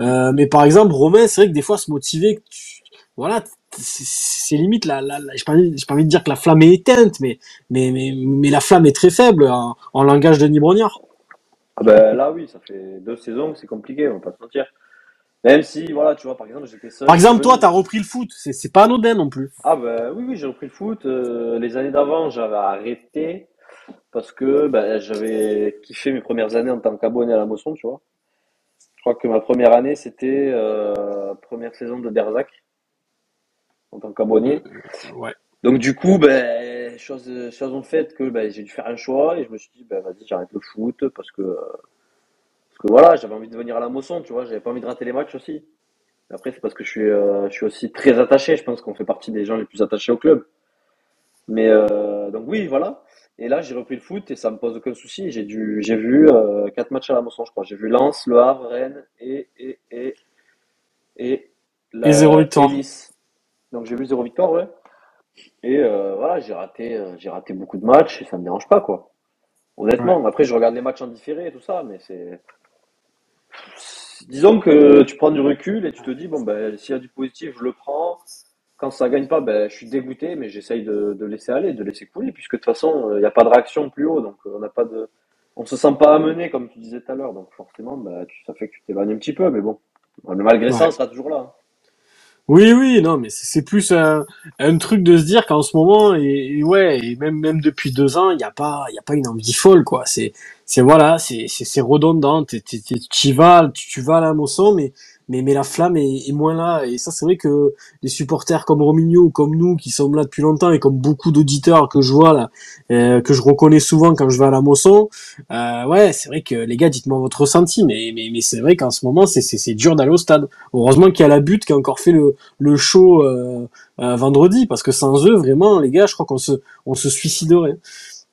Euh, mais par exemple, Romain, c'est vrai que des fois, se motiver, voilà, c'est limite la, la, j'ai pas, envie, pas envie de dire que la flamme est éteinte, mais, mais, mais, mais la flamme est très faible en, langage de Brognard. Ah ben là, oui, ça fait deux saisons que c'est compliqué, on va pas se mentir. Même si, voilà, tu vois, par exemple, j'étais seul. Par exemple, toi, t'as repris le foot, c'est pas anodin non plus. Ah ben oui, oui, j'ai repris le foot. Euh, les années d'avant, j'avais arrêté parce que ben, j'avais kiffé mes premières années en tant qu'abonné à la Mosson, tu vois crois que ma première année, c'était euh, première saison de Derzac en tant qu'abonné. Ouais. Donc du coup, ben, chose, chose en fait que ben, j'ai dû faire un choix et je me suis dit, ben, vas-y, j'arrête le foot parce que, parce que voilà, j'avais envie de venir à la Mosson, tu vois, j'avais pas envie de rater les matchs aussi. Après, c'est parce que je suis, euh, je suis aussi très attaché. Je pense qu'on fait partie des gens les plus attachés au club. Mais euh, donc oui, voilà. Et là, j'ai repris le foot et ça me pose aucun souci. J'ai dû, j'ai vu euh, quatre matchs à la Mosson, je crois. J'ai vu Lens, Le Havre, Rennes et et et et, la, et zéro victoire. Donc j'ai vu zéro victoire, ouais. Et euh, voilà, j'ai raté, euh, j'ai raté beaucoup de matchs et ça me dérange pas, quoi. Honnêtement. Après, je regarde les matchs en différé et tout ça, mais c'est. Disons que tu prends du recul et tu te dis bon ben s'il y a du positif, je le prends quand ça gagne pas, ben, je suis dégoûté, mais j'essaye de, de, laisser aller, de laisser couler, puisque de toute façon, il n'y a pas de réaction plus haut, donc euh, on n'a pas de, on se sent pas amené, comme tu disais tout à l'heure, donc forcément, ben, ça fait que tu t'éloignes un petit peu, mais bon, malgré ça, on sera toujours là. Hein. Oui, oui, non, mais c'est plus un, un, truc de se dire qu'en ce moment, et, ouais, et même même depuis deux ans, il n'y a pas, il y a pas une envie folle, quoi. C'est, c'est voilà, c'est c'est redondant. Tu vas, tu vas à la moisson, mais mais mais la flamme est, est moins là. Et ça c'est vrai que des supporters comme Romigno comme nous qui sommes là depuis longtemps et comme beaucoup d'auditeurs que je vois là euh, que je reconnais souvent quand je vais à la Mosson euh, ouais c'est vrai que les gars dites-moi votre ressenti mais mais, mais c'est vrai qu'en ce moment c'est dur d'aller au stade. Heureusement qu'il y a la butte qui a encore fait le le show euh, euh, vendredi parce que sans eux vraiment les gars je crois qu'on se on se suiciderait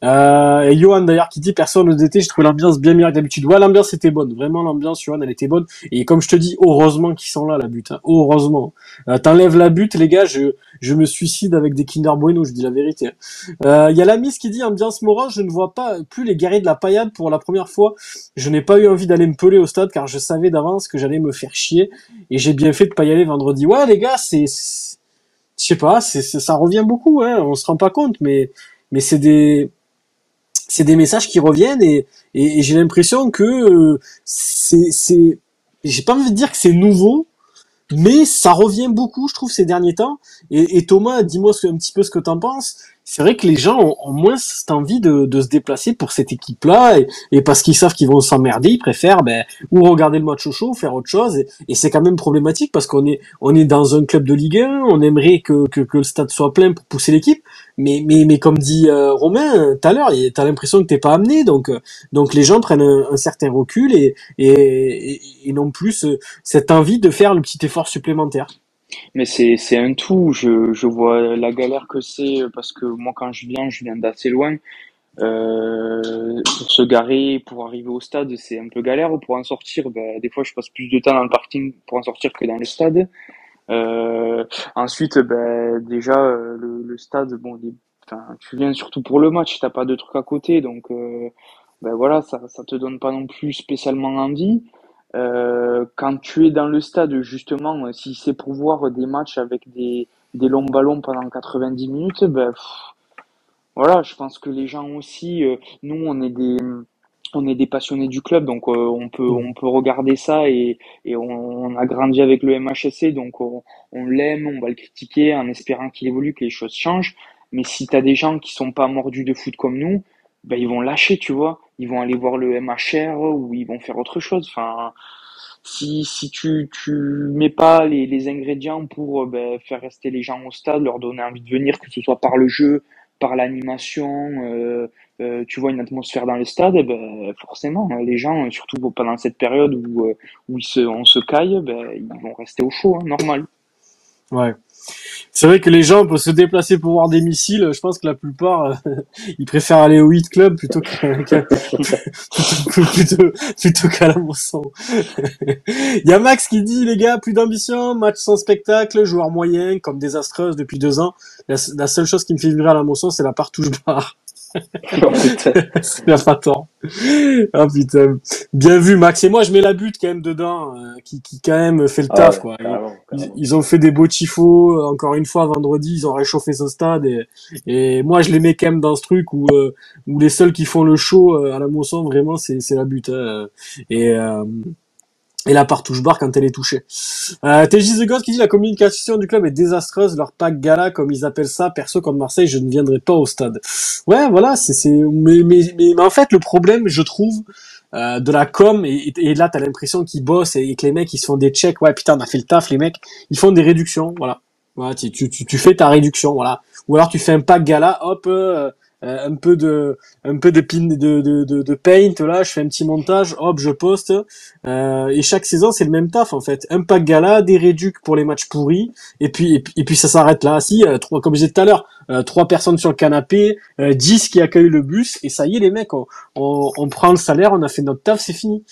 euh, et Johan d'ailleurs qui dit personne ne d'été, j'ai trouvé l'ambiance bien meilleure que d'habitude. Ouais, l'ambiance était bonne, vraiment l'ambiance, Johan, elle était bonne. Et comme je te dis, heureusement qu'ils sont là la butte, hein. heureusement. Euh, T'enlèves la butte, les gars, je je me suicide avec des Kinder Bueno, je dis la vérité. Il hein. euh, y a la Miss qui dit ambiance morale, je ne vois pas plus les guerriers de la paillade pour la première fois. Je n'ai pas eu envie d'aller me peler au stade car je savais d'avance que j'allais me faire chier et j'ai bien fait de pas y aller vendredi. Ouais, les gars, c'est je sais pas, ça revient beaucoup, hein. On se rend pas compte, mais mais c'est des c'est des messages qui reviennent et, et, j'ai l'impression que euh, c'est, c'est, j'ai pas envie de dire que c'est nouveau, mais ça revient beaucoup, je trouve, ces derniers temps. Et, et Thomas, dis-moi un petit peu ce que t'en penses c'est vrai que les gens ont, moins cette envie de, se déplacer pour cette équipe-là et, et, parce qu'ils savent qu'ils vont s'emmerder, ils préfèrent ben, ou regarder le match au chaud, faire autre chose. Et, c'est quand même problématique parce qu'on est on est dans un club de Ligue 1, on aimerait que, le stade soit plein pour pousser l'équipe, mais comme dit euh, Romain tout à l'heure, t'as l'impression que t'es pas amené. Donc donc les gens prennent un, un certain recul et, et, et non plus cette envie de faire le petit effort supplémentaire. Mais c'est, un tout. Je, je vois la galère que c'est parce que moi, quand je viens, je viens d'assez loin. Euh, pour se garer, pour arriver au stade, c'est un peu galère. Pour en sortir, ben, des fois, je passe plus de temps dans le parking pour en sortir que dans le stade. Euh, ensuite, ben, déjà, euh, le, le stade, bon, tu viens surtout pour le match, t'as pas de trucs à côté, donc euh, ben voilà, ça, ça te donne pas non plus spécialement envie. Euh, quand tu es dans le stade, justement, si c'est pour voir des matchs avec des, des longs ballons pendant 90 minutes, ben, voilà, je pense que les gens aussi, euh, nous, on est des, on est des passionnés du club, donc euh, on peut, on peut regarder ça et, et on, a grandi avec le MHSC, donc on, on l'aime, on va le critiquer en espérant qu'il évolue, que les choses changent. Mais si tu as des gens qui sont pas mordus de foot comme nous, ben ils vont lâcher, tu vois. Ils vont aller voir le MHR ou ils vont faire autre chose. Enfin, si, si tu, tu mets pas les, les ingrédients pour euh, ben, faire rester les gens au stade, leur donner envie de venir, que ce soit par le jeu, par l'animation, euh, euh, tu vois une atmosphère dans le stade, eh ben, forcément, les gens, surtout pendant cette période où, euh, où ils se, on se caille, ben, ils vont rester au chaud, hein, normal. Ouais. C'est vrai que les gens peuvent se déplacer pour voir des missiles. Je pense que la plupart, euh, ils préfèrent aller au hit club plutôt qu'à plutôt, la Mosson. Il y a Max qui dit les gars, plus d'ambition, match sans spectacle, joueur moyen, comme désastreuse depuis deux ans. La, seule chose qui me fait vibrer à la Mosson, c'est la partouche barre oh putain. Il a pas. Oh putain. Bien vu, Max. Et moi, je mets la butte quand même dedans, euh, qui, qui quand même fait le ah taf, quoi. Ils, ont fait des beaux tifos. Euh, encore une fois, vendredi, ils ont réchauffé ce stade. Et, et moi, je les mets quand même dans ce truc où, euh, où les seuls qui font le show à la Mosson, vraiment, c'est, c'est la butte. Hein. Et, et la part touche barre quand elle est touchée. Euh, TJ qui dit la communication du club est désastreuse, leur pack gala comme ils appellent ça, perso comme Marseille, je ne viendrai pas au stade. Ouais, voilà, c'est c'est mais, mais, mais, en fait le problème, je trouve euh, de la com et, et là t'as l'impression qu'ils bossent et, que les mecs ils se font des checks. Ouais, putain, on a fait le taf les mecs, ils font des réductions, voilà. Voilà, tu, tu, tu, fais ta réduction, voilà. Ou alors tu fais un pack gala, hop, euh, un peu de un peu de pin de, de, de, de, paint là je fais un petit montage hop je poste. Euh, et chaque saison c'est le même taf en fait. Un pack gala des réducs pour les matchs pourris et puis et puis, ça s'arrête là. Si euh, trois comme je disais tout à l'heure euh, trois personnes sur le canapé euh, dix qui accueillent le bus et ça y est les mecs on, on, on prend le salaire on a fait notre taf c'est fini.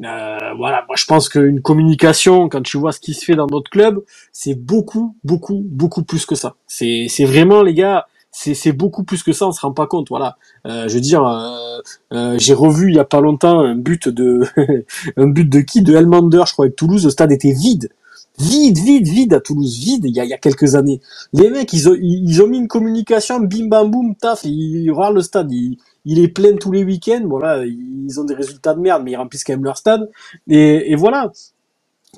Voilà moi je pense qu'une communication quand tu vois ce qui se fait dans notre club c'est beaucoup beaucoup beaucoup plus que ça. C'est c'est vraiment les gars c'est beaucoup plus que ça, on se rend pas compte. Voilà, euh, je veux dire, euh, euh, j'ai revu il y a pas longtemps un but de un but de qui? De Elmander, je crois, avec Toulouse. Le stade était vide, vide, vide, vide à Toulouse, vide. Il y a, il y a quelques années, les mecs, ils ont ils ont mis une communication, bim bam boum, taf, ils regardent le stade, il, il est plein tous les week-ends. Voilà, ils ont des résultats de merde, mais ils remplissent quand même leur stade. Et voilà,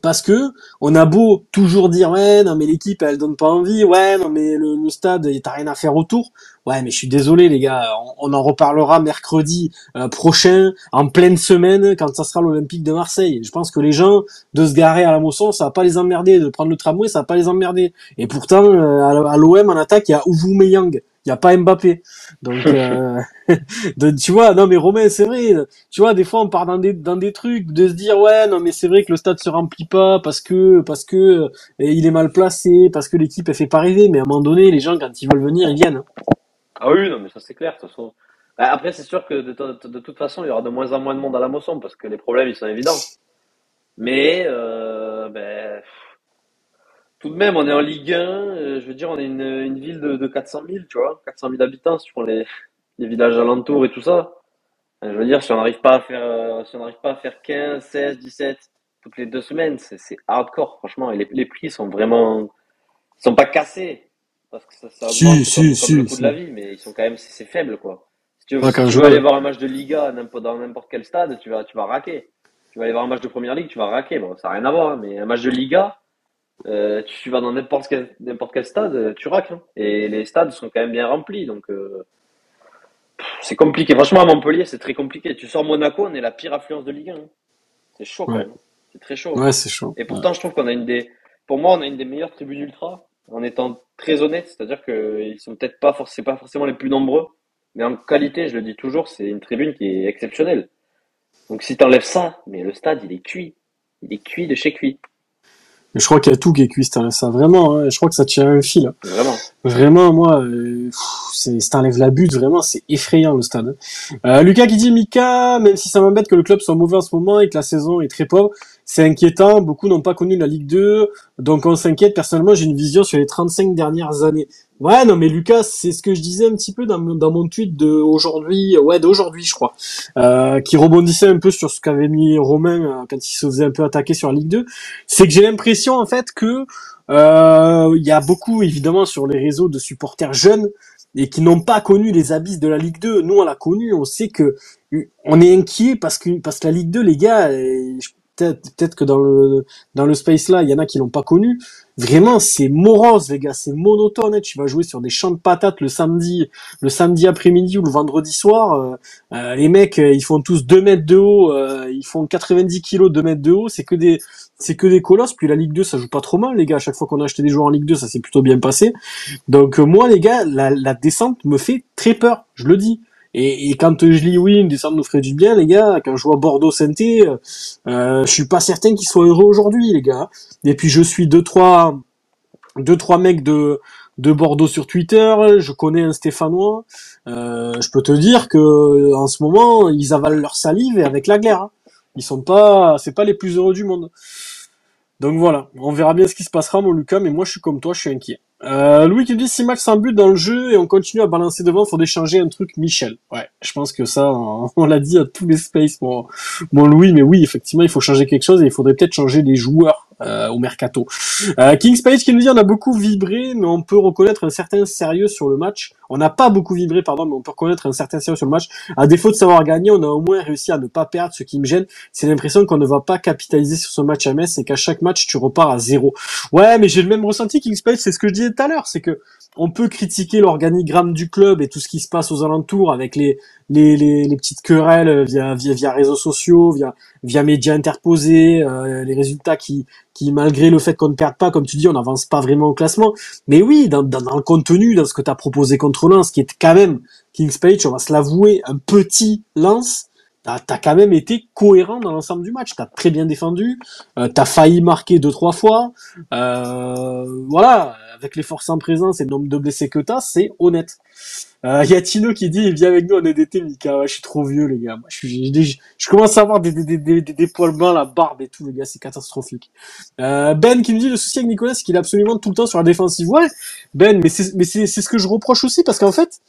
parce que on a beau toujours dire ouais non mais l'équipe elle donne pas envie, ouais non mais le, le stade t'as rien à faire autour. Ouais mais je suis désolé les gars, on, en reparlera mercredi euh, prochain en pleine semaine quand ça sera l'Olympique de Marseille. Je pense que les gens de se garer à la Mosson ça va pas les emmerder, de prendre le tramway ça va pas les emmerder. Et pourtant euh, à l'OM en attaque il y a Ouvou il y a pas Mbappé. Donc, euh, tu vois, non mais Romain, c'est vrai. Tu vois, des fois on part dans des dans des trucs de se dire ouais, non mais c'est vrai que le stade se remplit pas parce que parce que euh, il est mal placé, parce que l'équipe elle fait pas rêver. Mais à un moment donné, les gens quand ils veulent venir, ils viennent. Ah oui, non mais ça c'est clair. De toute façon. Bah, après, c'est sûr que de, de, toute façon, il y aura de moins en moins de monde à la moisson parce que les problèmes ils sont évidents. Mais euh, ben tout de même, on est en Ligue 1, euh, je veux dire, on est une, une ville de, de 400 000, tu vois, 400 000 habitants, si tu prends les, les villages alentours et tout ça. Euh, je veux dire, si on n'arrive pas à faire, euh, si on n'arrive pas à faire 15, 16, 17 toutes les deux semaines, c'est, hardcore, franchement. Et les, les prix sont vraiment, ils sont pas cassés. Parce que ça, ça si, si, si, le coût de la vie, mais ils sont quand même, c'est, faible, quoi. Si tu veux, tu veux aller voir un match de Liga dans n'importe quel stade, tu vas, tu vas raquer. Tu vas aller voir un match de Première Ligue, tu vas raquer. Bon, ça n'a rien à voir, hein, mais un match de Liga, euh, tu vas dans n'importe quel, n'importe quel stade, euh, tu raques. Hein. Et les stades sont quand même bien remplis, donc euh, c'est compliqué. Franchement, à Montpellier, c'est très compliqué. Tu sors Monaco, on est la pire affluence de Ligue 1. Hein. C'est chaud quand même. C'est très chaud. Ouais, c'est chaud. Et pourtant, je trouve qu'on a une des, pour moi, on a une des meilleures tribunes ultra, en étant très honnête. C'est-à-dire qu'ils sont peut-être pas, c'est pas forcément les plus nombreux, mais en qualité, je le dis toujours, c'est une tribune qui est exceptionnelle. Donc si t'enlèves ça, mais le stade, il est cuit. Il est cuit de chez cuit. Je crois qu'il y a tout qui est cuit, ça vraiment. Hein, je crois que ça tient un fil. Vraiment. Vraiment, moi, euh, c'est, si t'enlèves la butte, vraiment, c'est effrayant le stade. Euh, Lucas qui dit Mika, même si ça m'embête que le club soit mauvais en ce moment et que la saison est très pauvre, c'est inquiétant. Beaucoup n'ont pas connu la Ligue 2, donc on s'inquiète. Personnellement, j'ai une vision sur les 35 dernières années. Ouais, non, mais Lucas, c'est ce que je disais un petit peu dans, dans mon tweet de aujourd'hui, ouais, d'aujourd'hui, je crois, euh, qui rebondissait un peu sur ce qu'avait mis Romain euh, quand il se faisait un peu attaquer sur la Ligue 2. C'est que j'ai l'impression, en fait, que euh, il y a beaucoup, évidemment, sur les réseaux de supporters jeunes et qui n'ont pas connu les abysses de la Ligue 2. Nous, on l'a connu, on sait que on est inquiet parce que parce que la Ligue 2, les gars, peut-être que dans le dans le space là, il y en a qui l'ont pas connu. Vraiment, c'est morose, les gars, c'est monotone. Tu vas jouer sur des champs de patates le samedi, le samedi après-midi ou le vendredi soir. Euh, euh, les mecs, euh, ils font tous 2 mètres de haut, ils font 90 kilos, 2 mètres de haut. C'est que des, c'est que des colosses. Puis la Ligue 2, ça joue pas trop mal, les gars. À chaque fois qu'on a acheté des joueurs en Ligue 2, ça s'est plutôt bien passé. Donc moi, les gars, la, la descente me fait très peur. Je le dis. Et, quand je lis oui, une descente nous ferait du bien, les gars. Quand je vois Bordeaux Sainté, euh, je suis pas certain qu'ils soient heureux aujourd'hui, les gars. Et puis je suis deux trois deux trois mecs de de Bordeaux sur Twitter. Je connais un Stéphanois. Euh, je peux te dire que en ce moment, ils avalent leur salive et avec la guerre. Hein. Ils sont pas, c'est pas les plus heureux du monde. Donc voilà, on verra bien ce qui se passera, mon Lucas. Mais moi, je suis comme toi, je suis inquiet. Euh, Louis qui dit si Max sans but dans le jeu et on continue à balancer devant, faut changer un truc Michel. Ouais, je pense que ça, on l'a dit à tous les spaces, mon, mon Louis, mais oui, effectivement, il faut changer quelque chose et il faudrait peut-être changer les joueurs euh, au mercato. Euh, King Space qui nous dit on a beaucoup vibré, mais on peut reconnaître un certain sérieux sur le match. On n'a pas beaucoup vibré, pardon, mais on peut reconnaître un certain sérieux sur le match. À défaut de savoir gagner, on a au moins réussi à ne pas perdre. Ce qui me gêne, c'est l'impression qu'on ne va pas capitaliser sur ce match à Metz et qu'à chaque match tu repars à zéro. Ouais, mais j'ai le même ressenti King Space, c'est ce que je disais tout à l'heure, c'est que on peut critiquer l'organigramme du club et tout ce qui se passe aux alentours avec les les, les, petites querelles via, via via réseaux sociaux, via via médias interposés, euh, les résultats qui qui malgré le fait qu'on ne perde pas, comme tu dis, on n'avance pas vraiment au classement. Mais oui, dans, dans, le contenu, dans ce que tu as proposé contre Lens, qui est quand même King's Page, on va se l'avouer, un petit Lens, t'as as quand même été cohérent dans l'ensemble du match. T'as très bien défendu, euh, t'as failli marquer deux trois fois. Euh, voilà, avec les forces en présence et le nombre de blessés que t'as, c'est honnête. Euh, y a Tino qui dit, viens avec nous en EDT, Mika. Ouais, je suis trop vieux, les gars. je, je, commence à avoir des, des, des, des, poils blancs, la barbe et tout, les gars. C'est catastrophique. Euh, ben qui me dit, le souci avec Nicolas, c'est qu'il est absolument tout le temps sur la défensive. Ouais, Ben, mais c'est, ce que je reproche aussi parce qu'en fait,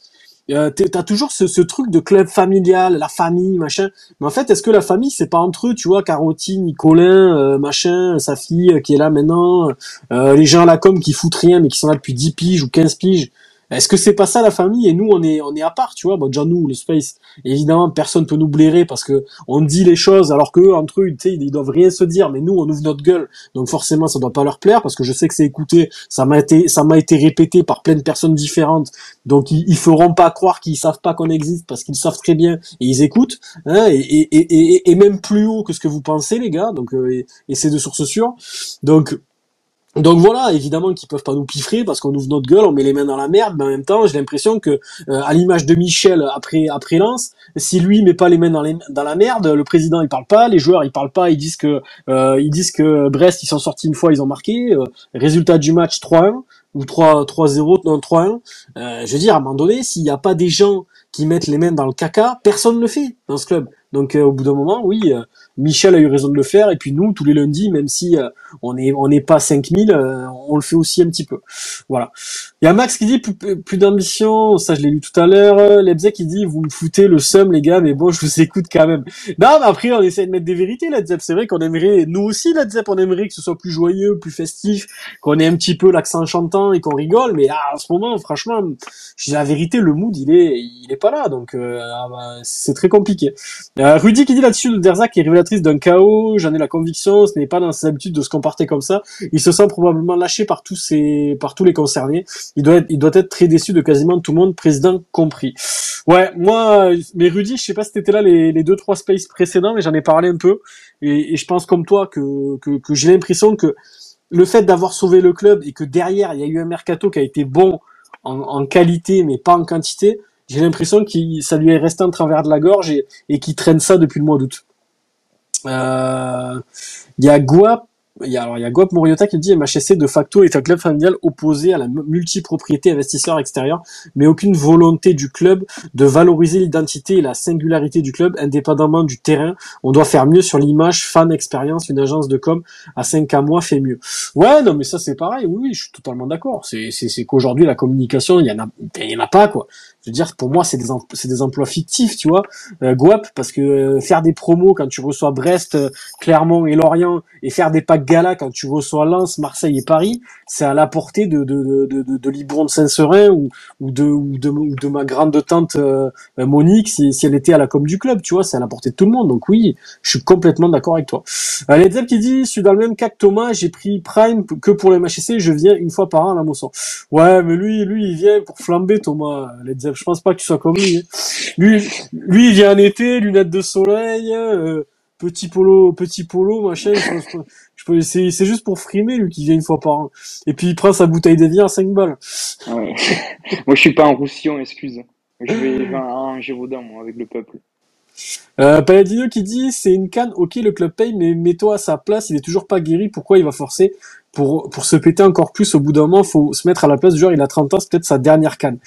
euh, t'as toujours ce, ce, truc de club familial, la famille, machin. Mais en fait, est-ce que la famille, c'est pas entre eux, tu vois, Carotine, Nicolin, euh, machin, sa fille euh, qui est là maintenant, les gens à la com qui foutent rien mais qui sont là depuis 10 piges ou 15 piges. Est-ce que c'est pas ça la famille? Et nous on est on est à part, tu vois? Bon, déjà nous le space, évidemment personne peut nous blairer parce que on dit les choses alors que entre eux, tu sais, ils doivent rien se dire, mais nous on ouvre notre gueule, donc forcément ça doit pas leur plaire parce que je sais que c'est écouté, ça m'a été ça m'a été répété par plein de personnes différentes, donc ils, ils feront pas croire qu'ils savent pas qu'on existe parce qu'ils savent très bien et ils écoutent, hein, et, et, et, même plus haut que ce que vous pensez les gars, donc euh, et, c'est de sources sûres, donc donc voilà, évidemment qu'ils peuvent pas nous piffrer parce qu'on ouvre notre gueule, on met les mains dans la merde, mais en même temps, j'ai l'impression que euh, à l'image de Michel après après Lens, si lui met pas les mains dans, les, dans la merde, le président il parle pas, les joueurs ils parlent pas, ils disent que euh, ils disent que Brest ils sont sortis une fois, ils ont marqué, euh, résultat du match 3-1 ou 3 3-0 non 3-1. je veux dire à un moment donné, s'il n'y a pas des gens qui mettent les mains dans le caca, personne ne le fait dans ce club. Donc au bout d'un moment, oui, Michel a eu raison de le faire, et puis nous, tous les lundis, même si euh, on n'est on n'est pas 5000, euh, on le fait aussi un petit peu. Voilà. Il y a Max qui dit plus, d'ambition, ça je l'ai lu tout à l'heure. Lebzek qui dit vous me foutez le seum les gars, mais bon, je vous écoute quand même. Non, mais après on essaie de mettre des vérités Ledzep. C'est vrai qu'on aimerait, nous aussi Ledzep, on aimerait que ce soit plus joyeux, plus festif, qu'on ait un petit peu l'accent chantant et qu'on rigole, mais là, en ce moment, franchement, je la vérité, le mood il est il est pas là, donc euh, ah bah, c'est très compliqué. Rudy qui dit là-dessus de Derzak est révélateur d'un chaos, j'en ai la conviction, ce n'est pas dans ses habitudes de se comporter comme ça. Il se sent probablement lâché par tous ses, par tous les concernés. Il doit être, il doit être très déçu de quasiment tout le monde, président compris. Ouais, moi, mais Rudy, je sais pas si t'étais là les, les deux, trois spaces précédents, mais j'en ai parlé un peu. Et, je pense comme toi que, que, que j'ai l'impression que le fait d'avoir sauvé le club et que derrière, il y a eu un mercato qui a été bon en, qualité, mais pas en quantité, j'ai l'impression que ça lui est resté en travers de la gorge et, et qu'il traîne ça depuis le mois d'août. Euh, il y a Guap y a, alors, y a Guap Moriota qui dit MHSC de facto est un club familial opposé à la multipropriété investisseur extérieur, mais aucune volonté du club de valoriser l'identité et la singularité du club indépendamment du terrain. On doit faire mieux sur l'image, fan expérience, une agence de com à 5 à mois fait mieux. Ouais, non, mais ça c'est pareil, oui, oui, je suis totalement d'accord. C'est, qu'aujourd'hui la communication, il y en a, y en a pas, quoi veux dire, pour moi, c'est des, c'est des emplois fictifs, tu vois. Euh, Guap, parce que euh, faire des promos quand tu reçois Brest, euh, Clermont et Lorient, et faire des packs gala quand tu reçois Lens, Marseille et Paris, c'est à la portée de de de de, de Libron de Saint-Serin ou ou de ou de, ou de ma grande tante euh, Monique si, si elle était à la com du club, tu vois, c'est à la portée de tout le monde. Donc oui, je suis complètement d'accord avec toi. Euh, qui dit, je suis dans le même cas que Thomas, j'ai pris Prime que pour les MHC, je viens une fois par an à la Mosson. Ouais, mais lui, lui, il vient pour flamber Thomas. Je pense pas que tu sois comme lui. Hein. Lui, lui, il vient en été, lunettes de soleil, euh, petit polo, petit polo, machin. Je, je peux, c'est, c'est juste pour frimer lui qui vient une fois par an. Et puis il prend sa bouteille de à 5 balles. Ouais. moi, je suis pas un roussillon, excuse. Je vais à un Gévaudan, moi, avec le peuple. Euh, Paladino qui dit c'est une canne, ok le club paye, mais mets-toi à sa place, il est toujours pas guéri, pourquoi il va forcer pour, pour se péter encore plus au bout d'un moment, faut se mettre à la place du joueur, il a 30 ans, c'est peut-être sa dernière canne.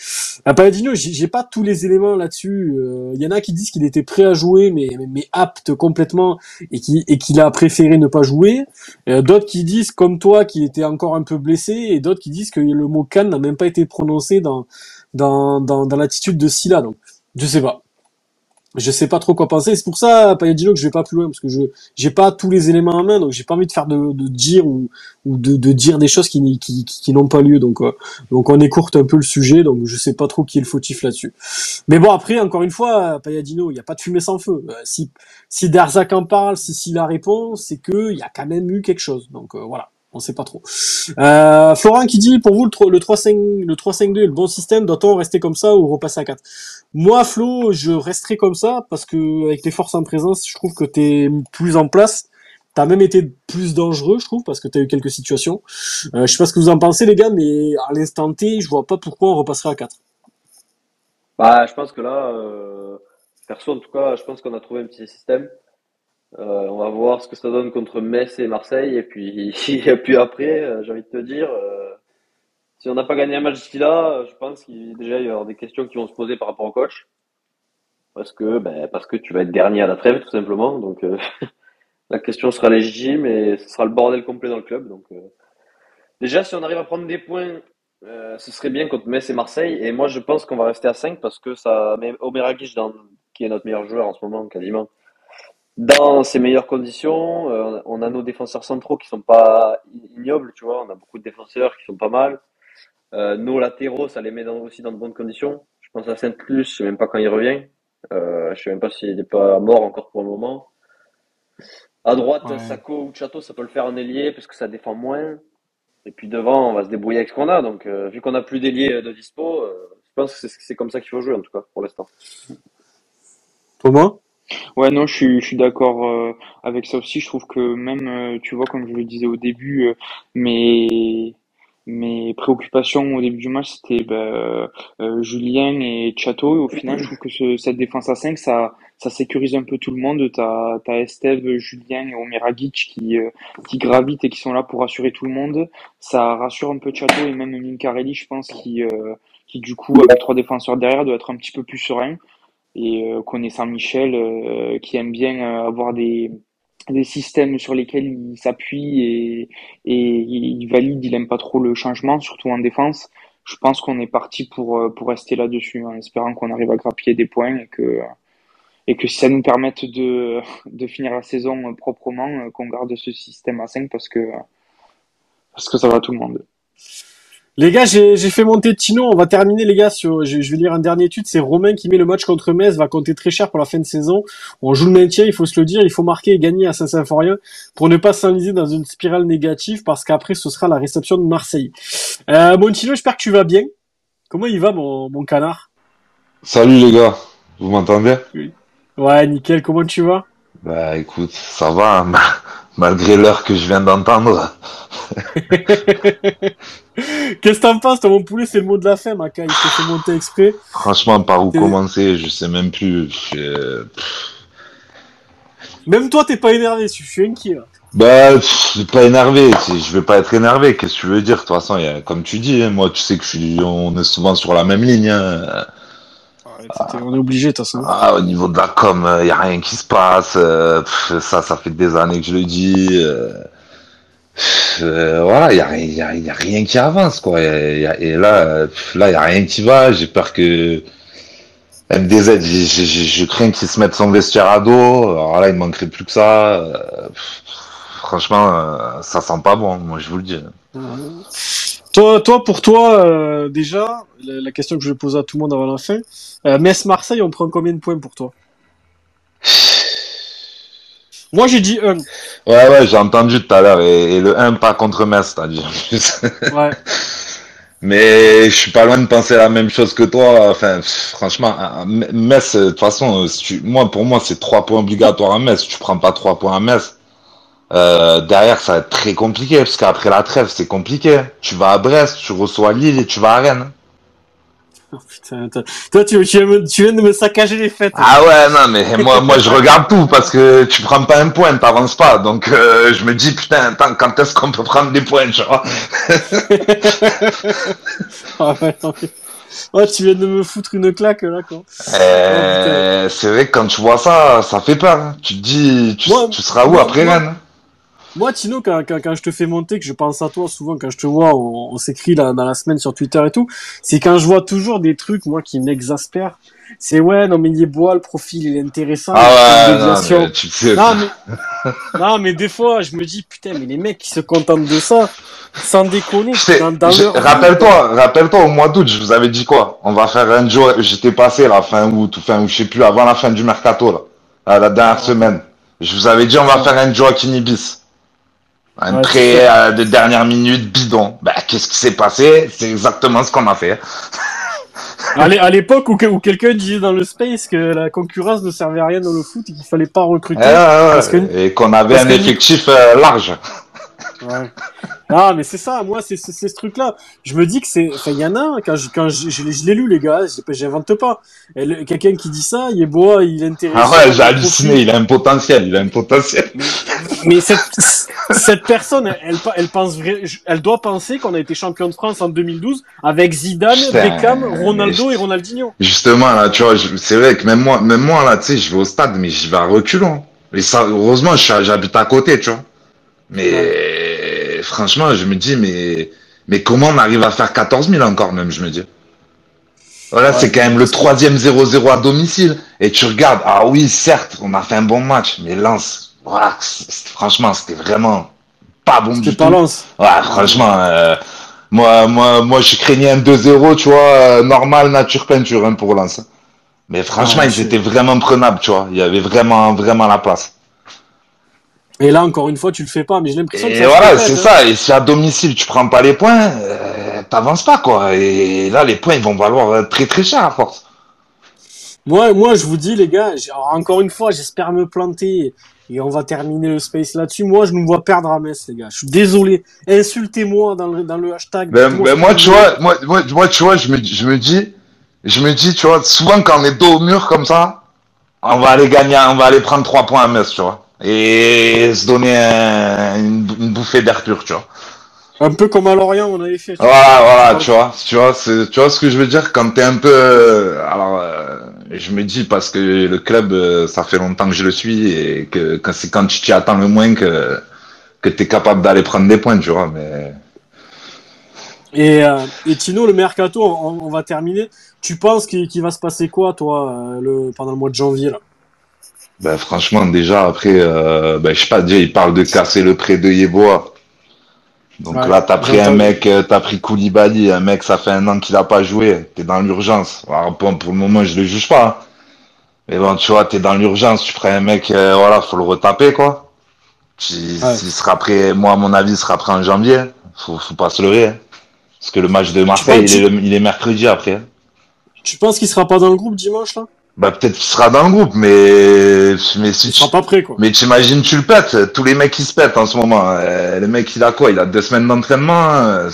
Euh, Paladino, j'ai pas tous les éléments là-dessus. Il euh, y en a qui disent qu'il était prêt à jouer, mais, mais apte complètement, et qu'il et qu'il a préféré ne pas jouer. Euh, d'autres qui disent, comme toi, qu'il était encore un peu blessé, et d'autres qui disent que le mot canne n'a même pas été prononcé dans, dans, dans, dans l'attitude de Silla. Donc, je sais pas je sais pas trop quoi penser. C'est pour ça, Payadino, que je vais pas plus loin, parce que je j'ai pas tous les éléments en main, donc j'ai pas envie de faire de, de dire ou, ou de, de, dire des choses qui, qui, qui n'ont pas lieu. Donc, euh, donc on écourte un peu le sujet, donc je sais pas trop qui est le fautif là-dessus. Mais bon, après, encore une fois, Payadino, il y a pas de fumée sans feu. Euh, si si Darzac en parle, si si la réponse, c'est que il y a quand même eu quelque chose. Donc euh, voilà on sait pas trop. Euh, Florent qui dit pour vous le 3-5 le 3-5-2 est le bon système, doit-on rester comme ça ou repasser à 4 Moi Flo, je resterai comme ça parce que avec tes forces en présence, je trouve que tu es plus en place. T'as même été plus dangereux, je trouve, parce que t'as eu quelques situations. Euh, je sais pas ce que vous en pensez, les gars, mais à l'instant T, je vois pas pourquoi on repasserait à 4. Bah, je pense que là, euh, perso, en tout cas, je pense qu'on a trouvé un petit système. Euh, on va voir ce que ça donne contre Metz et Marseille. Et puis, et puis après, euh, j'ai envie de te dire, euh, si on n'a pas gagné un match d'ici là, je pense qu'il déjà il y avoir des questions qui vont se poser par rapport au coach. Parce que, ben, parce que tu vas être dernier à la trêve, tout simplement. Donc, la question sera légitime et ce sera le bordel complet dans le club. Donc, déjà, si on arrive à prendre des points, ce serait bien contre Metz et Marseille. Et moi, je pense qu'on va rester à 5 parce que ça met Omer dans, qui est notre meilleur joueur en ce moment, quasiment dans ces meilleures conditions. Euh, on a nos défenseurs centraux qui sont pas ignobles, tu vois. On a beaucoup de défenseurs qui sont pas mal. Euh, nos latéraux, ça les met aussi dans de bonnes conditions. Je pense à Saint-Plus, je sais même pas quand il revient. Euh, je sais même pas s'il n'est pas mort encore pour le moment. À droite, Sako ou Chateau, ça peut le faire en ailier parce que ça défend moins. Et puis devant, on va se débrouiller avec ce qu'on a. Donc, euh, vu qu'on a plus d'ailier de dispo, euh, je pense que c'est comme ça qu'il faut jouer en tout cas pour l'instant. Thomas? Ouais, non, je suis, je suis d'accord euh, avec ça aussi. Je trouve que même, tu vois, comme je le disais au début, mais mes préoccupations au début du match, c'était bah, euh, Julien et Chateau. Et au final, je trouve que ce, cette défense à 5, ça, ça sécurise un peu tout le monde. T'as as Esteve, Julien et Omeragic qui, euh, qui gravitent et qui sont là pour rassurer tout le monde. Ça rassure un peu Chateau et même Mincarelli, je pense, qui, euh, qui du coup, avec trois défenseurs derrière, doit être un petit peu plus serein. Et connaissant Michel, qui aime bien avoir des des systèmes sur lesquels il s'appuie et, et il valide, il aime pas trop le changement, surtout en défense. Je pense qu'on est parti pour, euh, pour rester là-dessus, en espérant qu'on arrive à grappiller des points et que, et que ça nous permette de, de finir la saison proprement, euh, qu'on garde ce système à 5 parce que, parce que ça va tout le monde. Les gars, j'ai fait monter Tino. On va terminer, les gars. Sur, je, vais lire un dernier étude. C'est Romain qui met le match contre Metz. Va compter très cher pour la fin de saison. On joue le maintien, il faut se le dire. Il faut marquer et gagner à Saint-Symphorien pour ne pas s'enliser dans une spirale négative parce qu'après, ce sera la réception de Marseille. Euh, bon, Tino, j'espère que tu vas bien. Comment il va, mon, mon canard? Salut, les gars. Vous m'entendez? Oui. Ouais, nickel. Comment tu vas? Bah, écoute, ça va. Hein. Malgré l'heure que je viens d'entendre. Qu'est-ce que t'en penses, toi, mon poulet, c'est le mot de la fin, Maca, il te fait monter exprès. Franchement, par où commencer, je sais même plus. Même toi, t'es pas énervé, je suis inquiet. Là. Bah, je pas énervé, je vais pas être énervé, qu'est-ce que tu veux dire? De toute façon, y a, comme tu dis, hein, moi, tu sais que je suis, on est souvent sur la même ligne. Hein. On est obligé, de toute façon. Ah, au niveau de la com, il y a rien qui se passe. Euh, ça, ça fait des années que je le dis. Euh, euh, voilà, il y a, y, a, y a, rien qui avance, quoi. et là, là, il y a rien qui va. J'ai peur que MDZ, je crains qu'il se mette son vestiaire à dos. Alors là, il manquerait plus que ça. Euh, franchement, euh, ça sent pas bon, moi, je vous le dis. Toi, toi, pour toi, déjà, la, question que je vais poser à tout le monde avant la fin, Metz-Marseille, on prend combien de points pour toi? Moi, j'ai dit 1. Ouais, ouais, j'ai entendu tout à l'heure. Et, le 1 pas contre Metz, t'as dit Ouais. Mais je suis pas loin de penser la même chose que toi. Enfin, franchement, Metz, de toute façon, moi, pour moi, c'est 3 points obligatoires à Metz. Tu prends pas 3 points à Metz. Euh, derrière, ça va être très compliqué, parce qu'après la trêve, c'est compliqué. Tu vas à Brest, tu reçois Lille et tu vas à Rennes. Oh, putain, toi, tu, tu, viens de me saccager les fêtes. Ah ouais, non, mais moi, moi, je regarde tout parce que tu prends pas un point, t'avances pas. Donc, euh, je me dis, putain, attends, quand est-ce qu'on peut prendre des points, tu vois? Ah ouais, oh, tu viens de me foutre une claque, là, quoi. Euh, c'est vrai que quand tu vois ça, ça fait peur. Hein. Tu te dis, tu, tu seras où après Rennes? Moi, Tino, quand, quand, quand, je te fais monter, que je pense à toi souvent, quand je te vois, on, s'écrit dans la semaine sur Twitter et tout, c'est quand je vois toujours des trucs, moi, qui m'exaspèrent. C'est ouais, non mais il est beau, le profil il est intéressant. Ah ouais, non, mais tu sais. Non mais, non mais des fois je me dis putain mais les mecs qui se contentent de ça, sans déconner. Rappelle-toi, rappelle-toi au mois d'août, je vous avais dit quoi? On va faire un jour. J'étais passé la fin août, fin je sais plus avant la fin du mercato là, la dernière semaine. Je vous avais dit on va faire un Joaquin Ibis. Un prêt euh, de dernière minute bidon. Bah, qu'est-ce qui s'est passé? C'est exactement ce qu'on a fait. À l'époque où, où quelqu'un disait dans le space que la concurrence ne servait à rien dans le foot et qu'il fallait pas recruter. et qu'on avait un effectif euh, large. Ouais. Ah, mais c'est ça, moi, c'est ce truc-là. Je me dis que c'est. Enfin, il y en a, quand je, quand je, je, l'ai lu, les gars, j'invente pas. Quelqu'un qui dit ça, il est beau, il est intéressant. Ah ouais, j'ai halluciné, il a un potentiel, il a un potentiel. Mais, cette, cette personne, elle, elle, pense elle doit penser qu'on a été champion de France en 2012 avec Zidane, Beckham, Ronaldo et Ronaldinho. Justement, là, tu vois, c'est vrai que même moi, même moi, là, tu sais, je vais au stade, mais j'y vais à reculons. Et ça, heureusement, j'habite à côté, tu vois. Mais, franchement, je me dis, mais, mais comment on arrive à faire 14 000 encore même, je me dis. Voilà, c'est quand même le troisième 0-0 à domicile. Et tu regardes, ah oui, certes, on a fait un bon match, mais Lens, voilà, franchement, c'était vraiment pas bon du pas Lens. Ouais, franchement, euh, Moi, moi, moi, je craignais un 2-0, tu vois, euh, normal, nature peinture hein, pour Lens. Mais franchement, ils étaient vraiment prenables, tu vois. Il y avait vraiment, vraiment la place. Et là, encore une fois, tu le fais pas, mais j'ai l'impression que Et voilà, c'est hein. ça. Et si à domicile, tu prends pas les points, euh, t'avances pas, quoi. Et là, les points, ils vont valoir très, très cher à force. Moi, moi, je vous dis, les gars, encore une fois, j'espère me planter et on va terminer le space là-dessus. Moi, je nous vois perdre à Metz, les gars. Je suis désolé. Insultez-moi dans le, dans le hashtag. Ben, ben moi, tu vois, moi, moi, moi, tu vois, je me, je me dis, je me dis, tu vois, souvent quand on est dos au mur comme ça, on va aller gagner, on va aller prendre trois points à Metz, tu vois. Et se donner une, bouffée d'air pur, tu vois. Un peu comme à Lorient, on avait fait. Voilà, voilà, tu vois, tu vois, tu vois ce que je veux dire? Quand t'es un peu, alors, euh, je me dis parce que le club, euh, ça fait longtemps que je le suis et que, c'est quand tu t'y attends le moins que que t'es capable d'aller prendre des points, tu vois. Mais et, euh, et Tino, le mercato, on, va terminer. Tu penses qu'il va se passer quoi, toi, euh, le, pendant le mois de janvier là? Ben, franchement, déjà après, euh, ben, je sais pas, déjà il parle de casser le prêt de Yeboah. Donc là, t'as pris un mec, t'as pris Koulibaly, un mec, ça fait un an qu'il a pas joué, t'es dans l'urgence. Alors pour, pour le moment, je le juge pas. Hein. Mais bon, tu vois, t'es dans l'urgence, tu prends un mec, voilà, faut le retaper, quoi. S'il sera prêt, moi, à mon avis, il sera prêt en janvier. Faut, faut pas se leurrer. Hein. Parce que le match de Marseille, il, est, il est mercredi après. Hein. Tu penses qu'il sera pas dans le groupe dimanche là? Bah peut-être qu'il sera dans le groupe, mais mais si il sera pas prêt quoi. Mais t'imagines tu le pètes, tous les mecs qui se pètent en ce moment. Euh, le mec il a quoi? Il a deux semaines d'entraînement. Euh,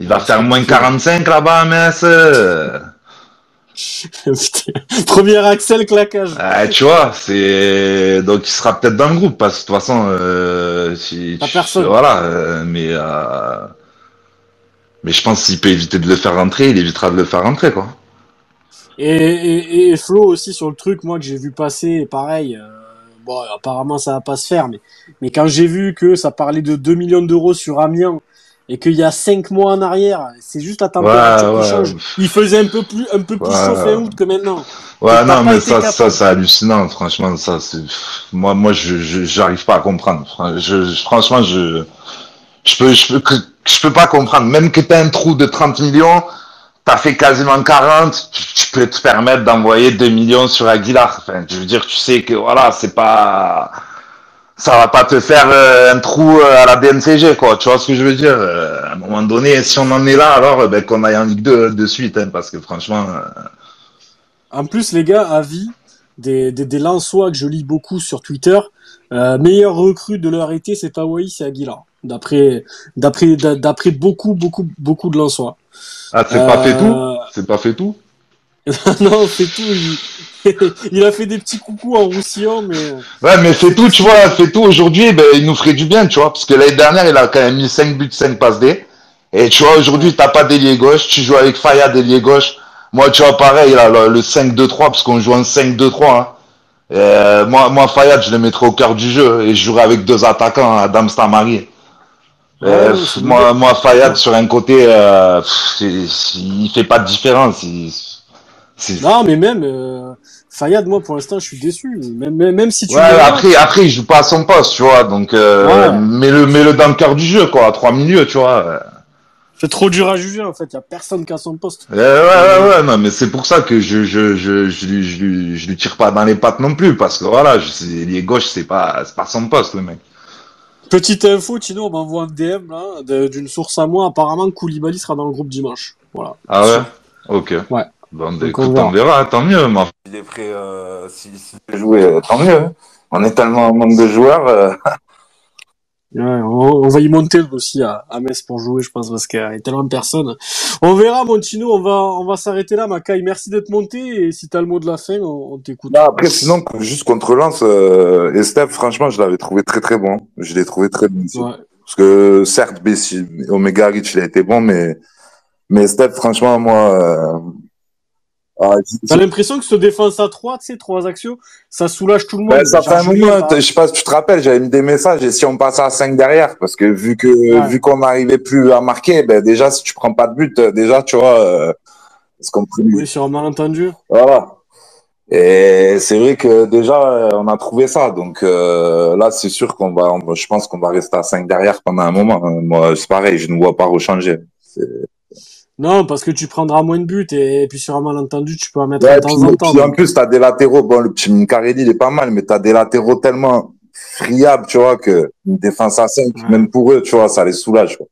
il va faire moins 45 là-bas à Metz. Premier Axel claquage. Ah, tu vois, c'est donc il sera peut-être dans le groupe parce que de toute façon, euh, si, pas personne. Voilà, euh, mais euh, mais je pense s'il peut éviter de le faire rentrer, il évitera de le faire rentrer, quoi. Et, et, Flo aussi sur le truc, moi que j'ai vu passer, pareil. Euh, bon, apparemment ça va pas se faire, mais mais quand j'ai vu que ça parlait de 2 millions d'euros sur Amiens et qu'il y a 5 mois en arrière, c'est juste la température qui change. Il faisait un peu plus un peu plus chaud fin août que maintenant. Ouais, non, mais ça, ça, c'est hallucinant, franchement, ça, c'est, moi, moi, je, j'arrive pas à comprendre. Je, franchement, je, je peux, je peux, je peux pas comprendre. Même que tu as un trou de 30 millions, tu as fait quasiment 40, tu, peux te permettre d'envoyer 2 millions sur Aguilar. Enfin, je veux dire, tu sais que voilà, c'est pas ça va pas te faire euh, un trou euh, à la BNCG, quoi. Tu vois ce que je veux dire? Euh, À un moment donné, si on en est là, alors ben, qu'on aille en Ligue 2 de suite, hein, parce que franchement. En plus, les gars, avis des, des, Lensois que je lis beaucoup sur Twitter, meilleur recrue de leur été, c'est Hawaii, c'est Aguilar d'après d'après d'après beaucoup beaucoup beaucoup de Lensois. Ah, c'est pas fait tout euh, C'est pas fait tout Non, c'est tout. Il... a fait des petits coucous en roussillon, mais. Ouais, mais c'est tout, tu vois, c'est tout aujourd'hui, ben, il nous ferait du bien, tu vois, parce que l'année dernière, il a quand même mis 5 buts, 5 passes D. Et tu vois, aujourd'hui, t'as pas d'ailier gauche, tu joues avec Faya d'ailier gauche. Moi, tu vois, pareil, là, le, 5-2-3, parce qu'on joue en 5-2-3, hein. Euh, moi, moi, Fayad, je le mettrais au cœur du jeu et je jouerais avec deux attaquants, Adam Stamari. Euh, moi, moi, Fayad sur un côté, euh, il fait pas de différence. non, mais même euh, Fayad, moi, pour l'instant, je suis déçu. Même, même, si tu. Ouais, après, après, il joue pas à son poste, tu vois. Donc, euh, mets-le, mets-le dans le cœur du jeu, quoi. À trois milieux, tu vois. C'est trop dur à juger, en fait. Il y a personne qui a son poste. Ouais, ouais, ouais, non, mais c'est pour ça que je, je, je, je, lui, je, je lui tire pas dans les pattes non plus, parce que voilà, je, les gauche, c'est pas, c'est pas son poste, le mec. Petite info, Tino, on m'envoie un DM là, d'une source à moi. Apparemment, Koulibaly sera dans le groupe dimanche. Voilà. Ah ouais? Ok. Ouais. Bon, bah, écoute, on, verra, tant mieux. Moi. Il est prêt, euh, si, si jouer, euh, tant mieux. Hein. On est tellement un manque de joueurs. Euh... on, va y monter aussi à, à Metz pour jouer, je pense, parce qu'il y a tellement de personnes. On verra, Montino, on va, on va s'arrêter là, Makai. Merci d'être monté, et si t'as le mot de la fin, on, t'écoute. après, sinon, juste contre Lens, euh, franchement, je l'avais trouvé très très bon. Je l'ai trouvé très bon Parce que, certes, Omega Rich, il a été bon, mais, mais Steph, franchement, moi, euh, T'as l'impression que ce défense à 3, tu sais, trois actions, ça soulage tout le monde. Ben, ça fait un moment, je sais pas si tu te rappelles, j'avais mis des messages et si on passait à 5 derrière, parce que vu que, vu qu'on n'arrivait plus à marquer, ben, déjà, si tu prends pas de but, déjà, tu vois, euh, ce qu'on Oui, sur un malentendu. Voilà. Et c'est vrai que déjà, on a trouvé ça. Donc euh, là, c'est sûr qu'on va, je pense qu'on va rester à 5 derrière pendant un moment. Moi, c'est pareil, je ne vois pas rechanger. Non, parce que tu prendras moins de buts et, puis sur un malentendu, tu peux en mettre de temps en temps. en plus, tu as des latéraux. Bon, le petit Mincarelli, il est pas mal, mais tu as des latéraux tellement friables, tu vois, que une défense à 5, même pour eux, tu vois, ça les soulage. Quoi.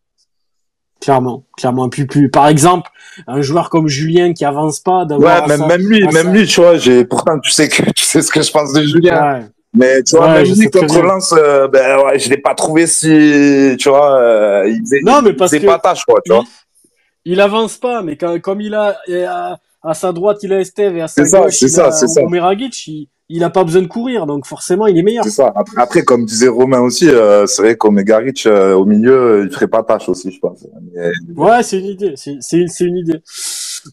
Clairement, clairement. Puis, plus, par exemple, un joueur comme Julien qui avance pas, Ouais, même, même lui, même lui, tu vois, j'ai, pourtant, tu sais que, tu sais ce que je pense de Julien. Mais tu vois, même lui, contre Lens, euh, ben ouais, je l'ai pas trouvé si, tu vois, euh, il faisait, non, mais parce il que pas tâche, quoi, tu vois. Il avance pas, mais quand, comme il a, à, à, sa droite, il a Esteve et à sa gauche, il ça, a ça. il, il a pas besoin de courir, donc forcément, il est meilleur. C'est ça. Après, comme disait Romain aussi, euh, c'est vrai qu'Omegaric, euh, au milieu, il ferait pas tâche aussi, je pense. Ouais, c'est une idée. C'est, c'est, une idée.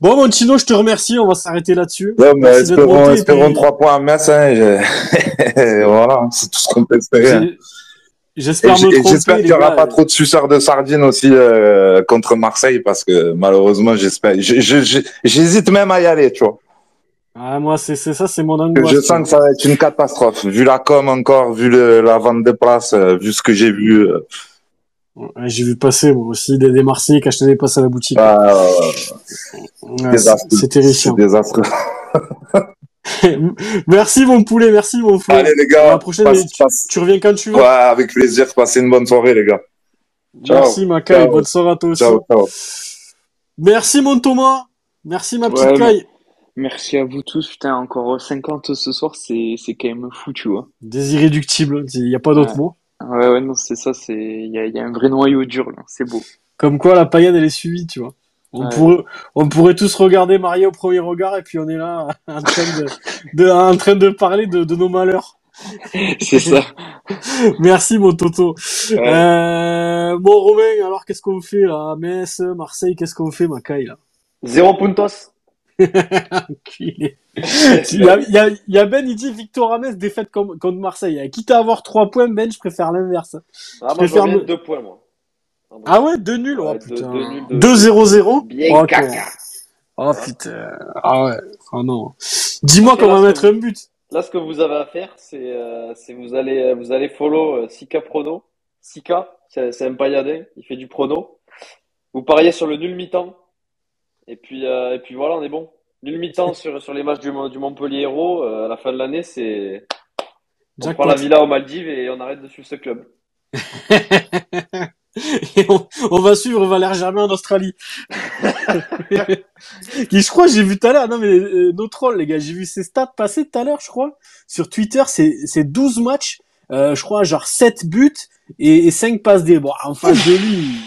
Bon, Montino, je te remercie. On va s'arrêter là-dessus. Ouais, mais espérons, espérons trois points à Metz. Hein, voilà, c'est tout ce qu'on peut espérer. J'espère qu'il n'y aura pas trop de suceurs de sardines aussi euh, contre Marseille parce que malheureusement, j'espère. J'hésite même à y aller, tu vois. Ah, moi, c'est ça, c'est mon angoisse. Je sens que ça va être une catastrophe. Vu la com encore, vu la vente de places, euh, vu ce que j'ai vu. Euh. j'ai vu passer moi aussi des, des Marseillais qui achetaient des places à la boutique. Ah, c'est terrifiant. C'est désastreux. merci mon poulet, merci mon poulet. Allez les gars, la prochaine, tu, reviens quand tu veux. Ouais, avec plaisir. Passez une bonne soirée les gars. Merci Macaille, bonne soirée à toi aussi. Ciao, ciao. Merci mon Thomas. Merci ma petite Caille. Merci à vous tous. Putain, encore 50 ce soir, c'est, c'est quand même fou, tu vois. Des irréductibles, il n'y a pas d'autre mot. Ouais, ouais, non, c'est ça, c'est, il y a, y a, un vrai noyau dur, là. C'est beau. Comme quoi, la paillade, elle est suivie, tu vois. On, pourrait, on pourrait tous regarder Maria au premier regard et puis on est là en train de, de en train de parler de, de nos malheurs. C'est ça. Merci mon Toto. Euh, bon Romain, alors qu'est-ce qu'on fait là? Metz, Marseille, qu'est-ce qu'on fait Macaille là? Zéro puntos. il, y a, il, y a, il y a Ben, il dit Victor Rames défaite contre Marseille. Quitte à avoir 3 points, Ben, je préfère l'inverse. Ah, je préfère me... 2 points, moi. Ah ouais, 2 nuls, oh putain. 2-0-0. Bien oh, caca. Oh putain. Ah ouais. Oh non. Dis-moi comment mettre un but. Là, ce que vous avez à faire, c'est euh, vous allez vous allez follow euh, Sika Prono. Sika, c'est un pailladin, il fait du prono. Vous pariez sur le nul mi-temps et puis, euh, et puis voilà, on est bon. Nul mi-temps sur, sur les matchs du, du Montpellier Héros, euh, à la fin de l'année, c'est. On prend la villa aux Maldives et on arrête de suivre ce club. et on, on, va suivre Valère Germain en Australie. je crois, j'ai vu tout à l'heure, non mais euh, nos trolls les gars, j'ai vu ses stats passer tout à l'heure, je crois. Sur Twitter, c'est 12 matchs, euh, je crois, genre 7 buts et, et 5 passes des... Bon, en face de lui,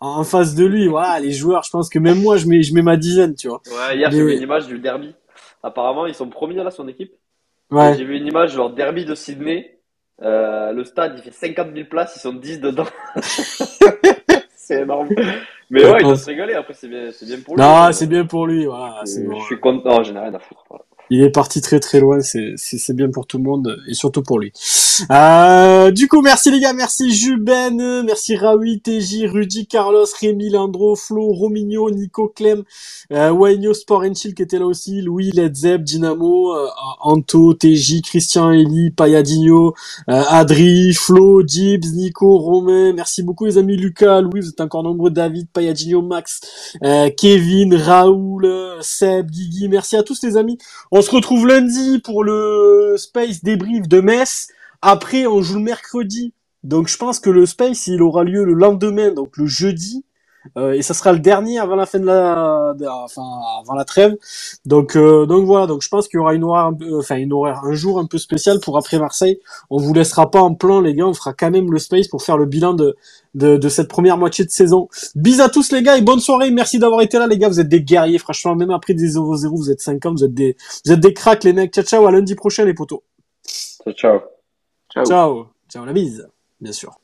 en face de lui, voilà, les joueurs, je pense que même moi, je mets, je mets ma dizaine, tu vois. Ouais, hier, j'ai vu une image du derby. Apparemment, ils sont premiers là, son équipe. Ouais. J'ai vu une image, genre derby de Sydney. Euh, le stade, il fait 50 000 places, ils sont 10 dedans. c'est énorme. Mais ouais, il doit se régaler. Après, c'est bien, c'est bien pour lui. Non, c'est bien pour lui, voilà. Je suis content. Non, j'en ai rien à foutre. Voilà il est parti très très loin, c'est bien pour tout le monde et surtout pour lui. Euh, du coup, merci les gars, merci Juben, merci Raoui, TJ, Rudy, Carlos, Rémi, Landro, Flo, Romigno, Nico, Clem, euh, Waino, Sport Chill qui était là aussi, Louis, Led Zeb, Dynamo, euh, Anto, TJ, Christian, Eli, Payadinho, euh, Adri, Flo, Gibbs, Nico, Romain, merci beaucoup les amis, Lucas, Louis, vous êtes encore nombreux, David, Payadinho, Max, euh, Kevin, Raoul, Seb, Guigui, merci à tous les amis. On se retrouve lundi pour le Space débrief de Metz. Après, on joue le mercredi. Donc je pense que le Space, il aura lieu le lendemain, donc le jeudi. Euh, et ça sera le dernier avant la fin de la, enfin avant la trêve. Donc euh, donc voilà, donc je pense qu'il y aura une horaire, enfin une horaire, un jour un peu spécial pour après Marseille. On vous laissera pas en plan les gars, on fera quand même le space pour faire le bilan de de, de cette première moitié de saison. Bis à tous les gars et bonne soirée. Merci d'avoir été là les gars, vous êtes des guerriers franchement. Même après des 0-0, vous êtes 50, vous êtes des vous êtes des cracks les mecs. Ciao ciao à lundi prochain les potos. Ciao ciao. Ciao ciao, ciao la bise, bien sûr.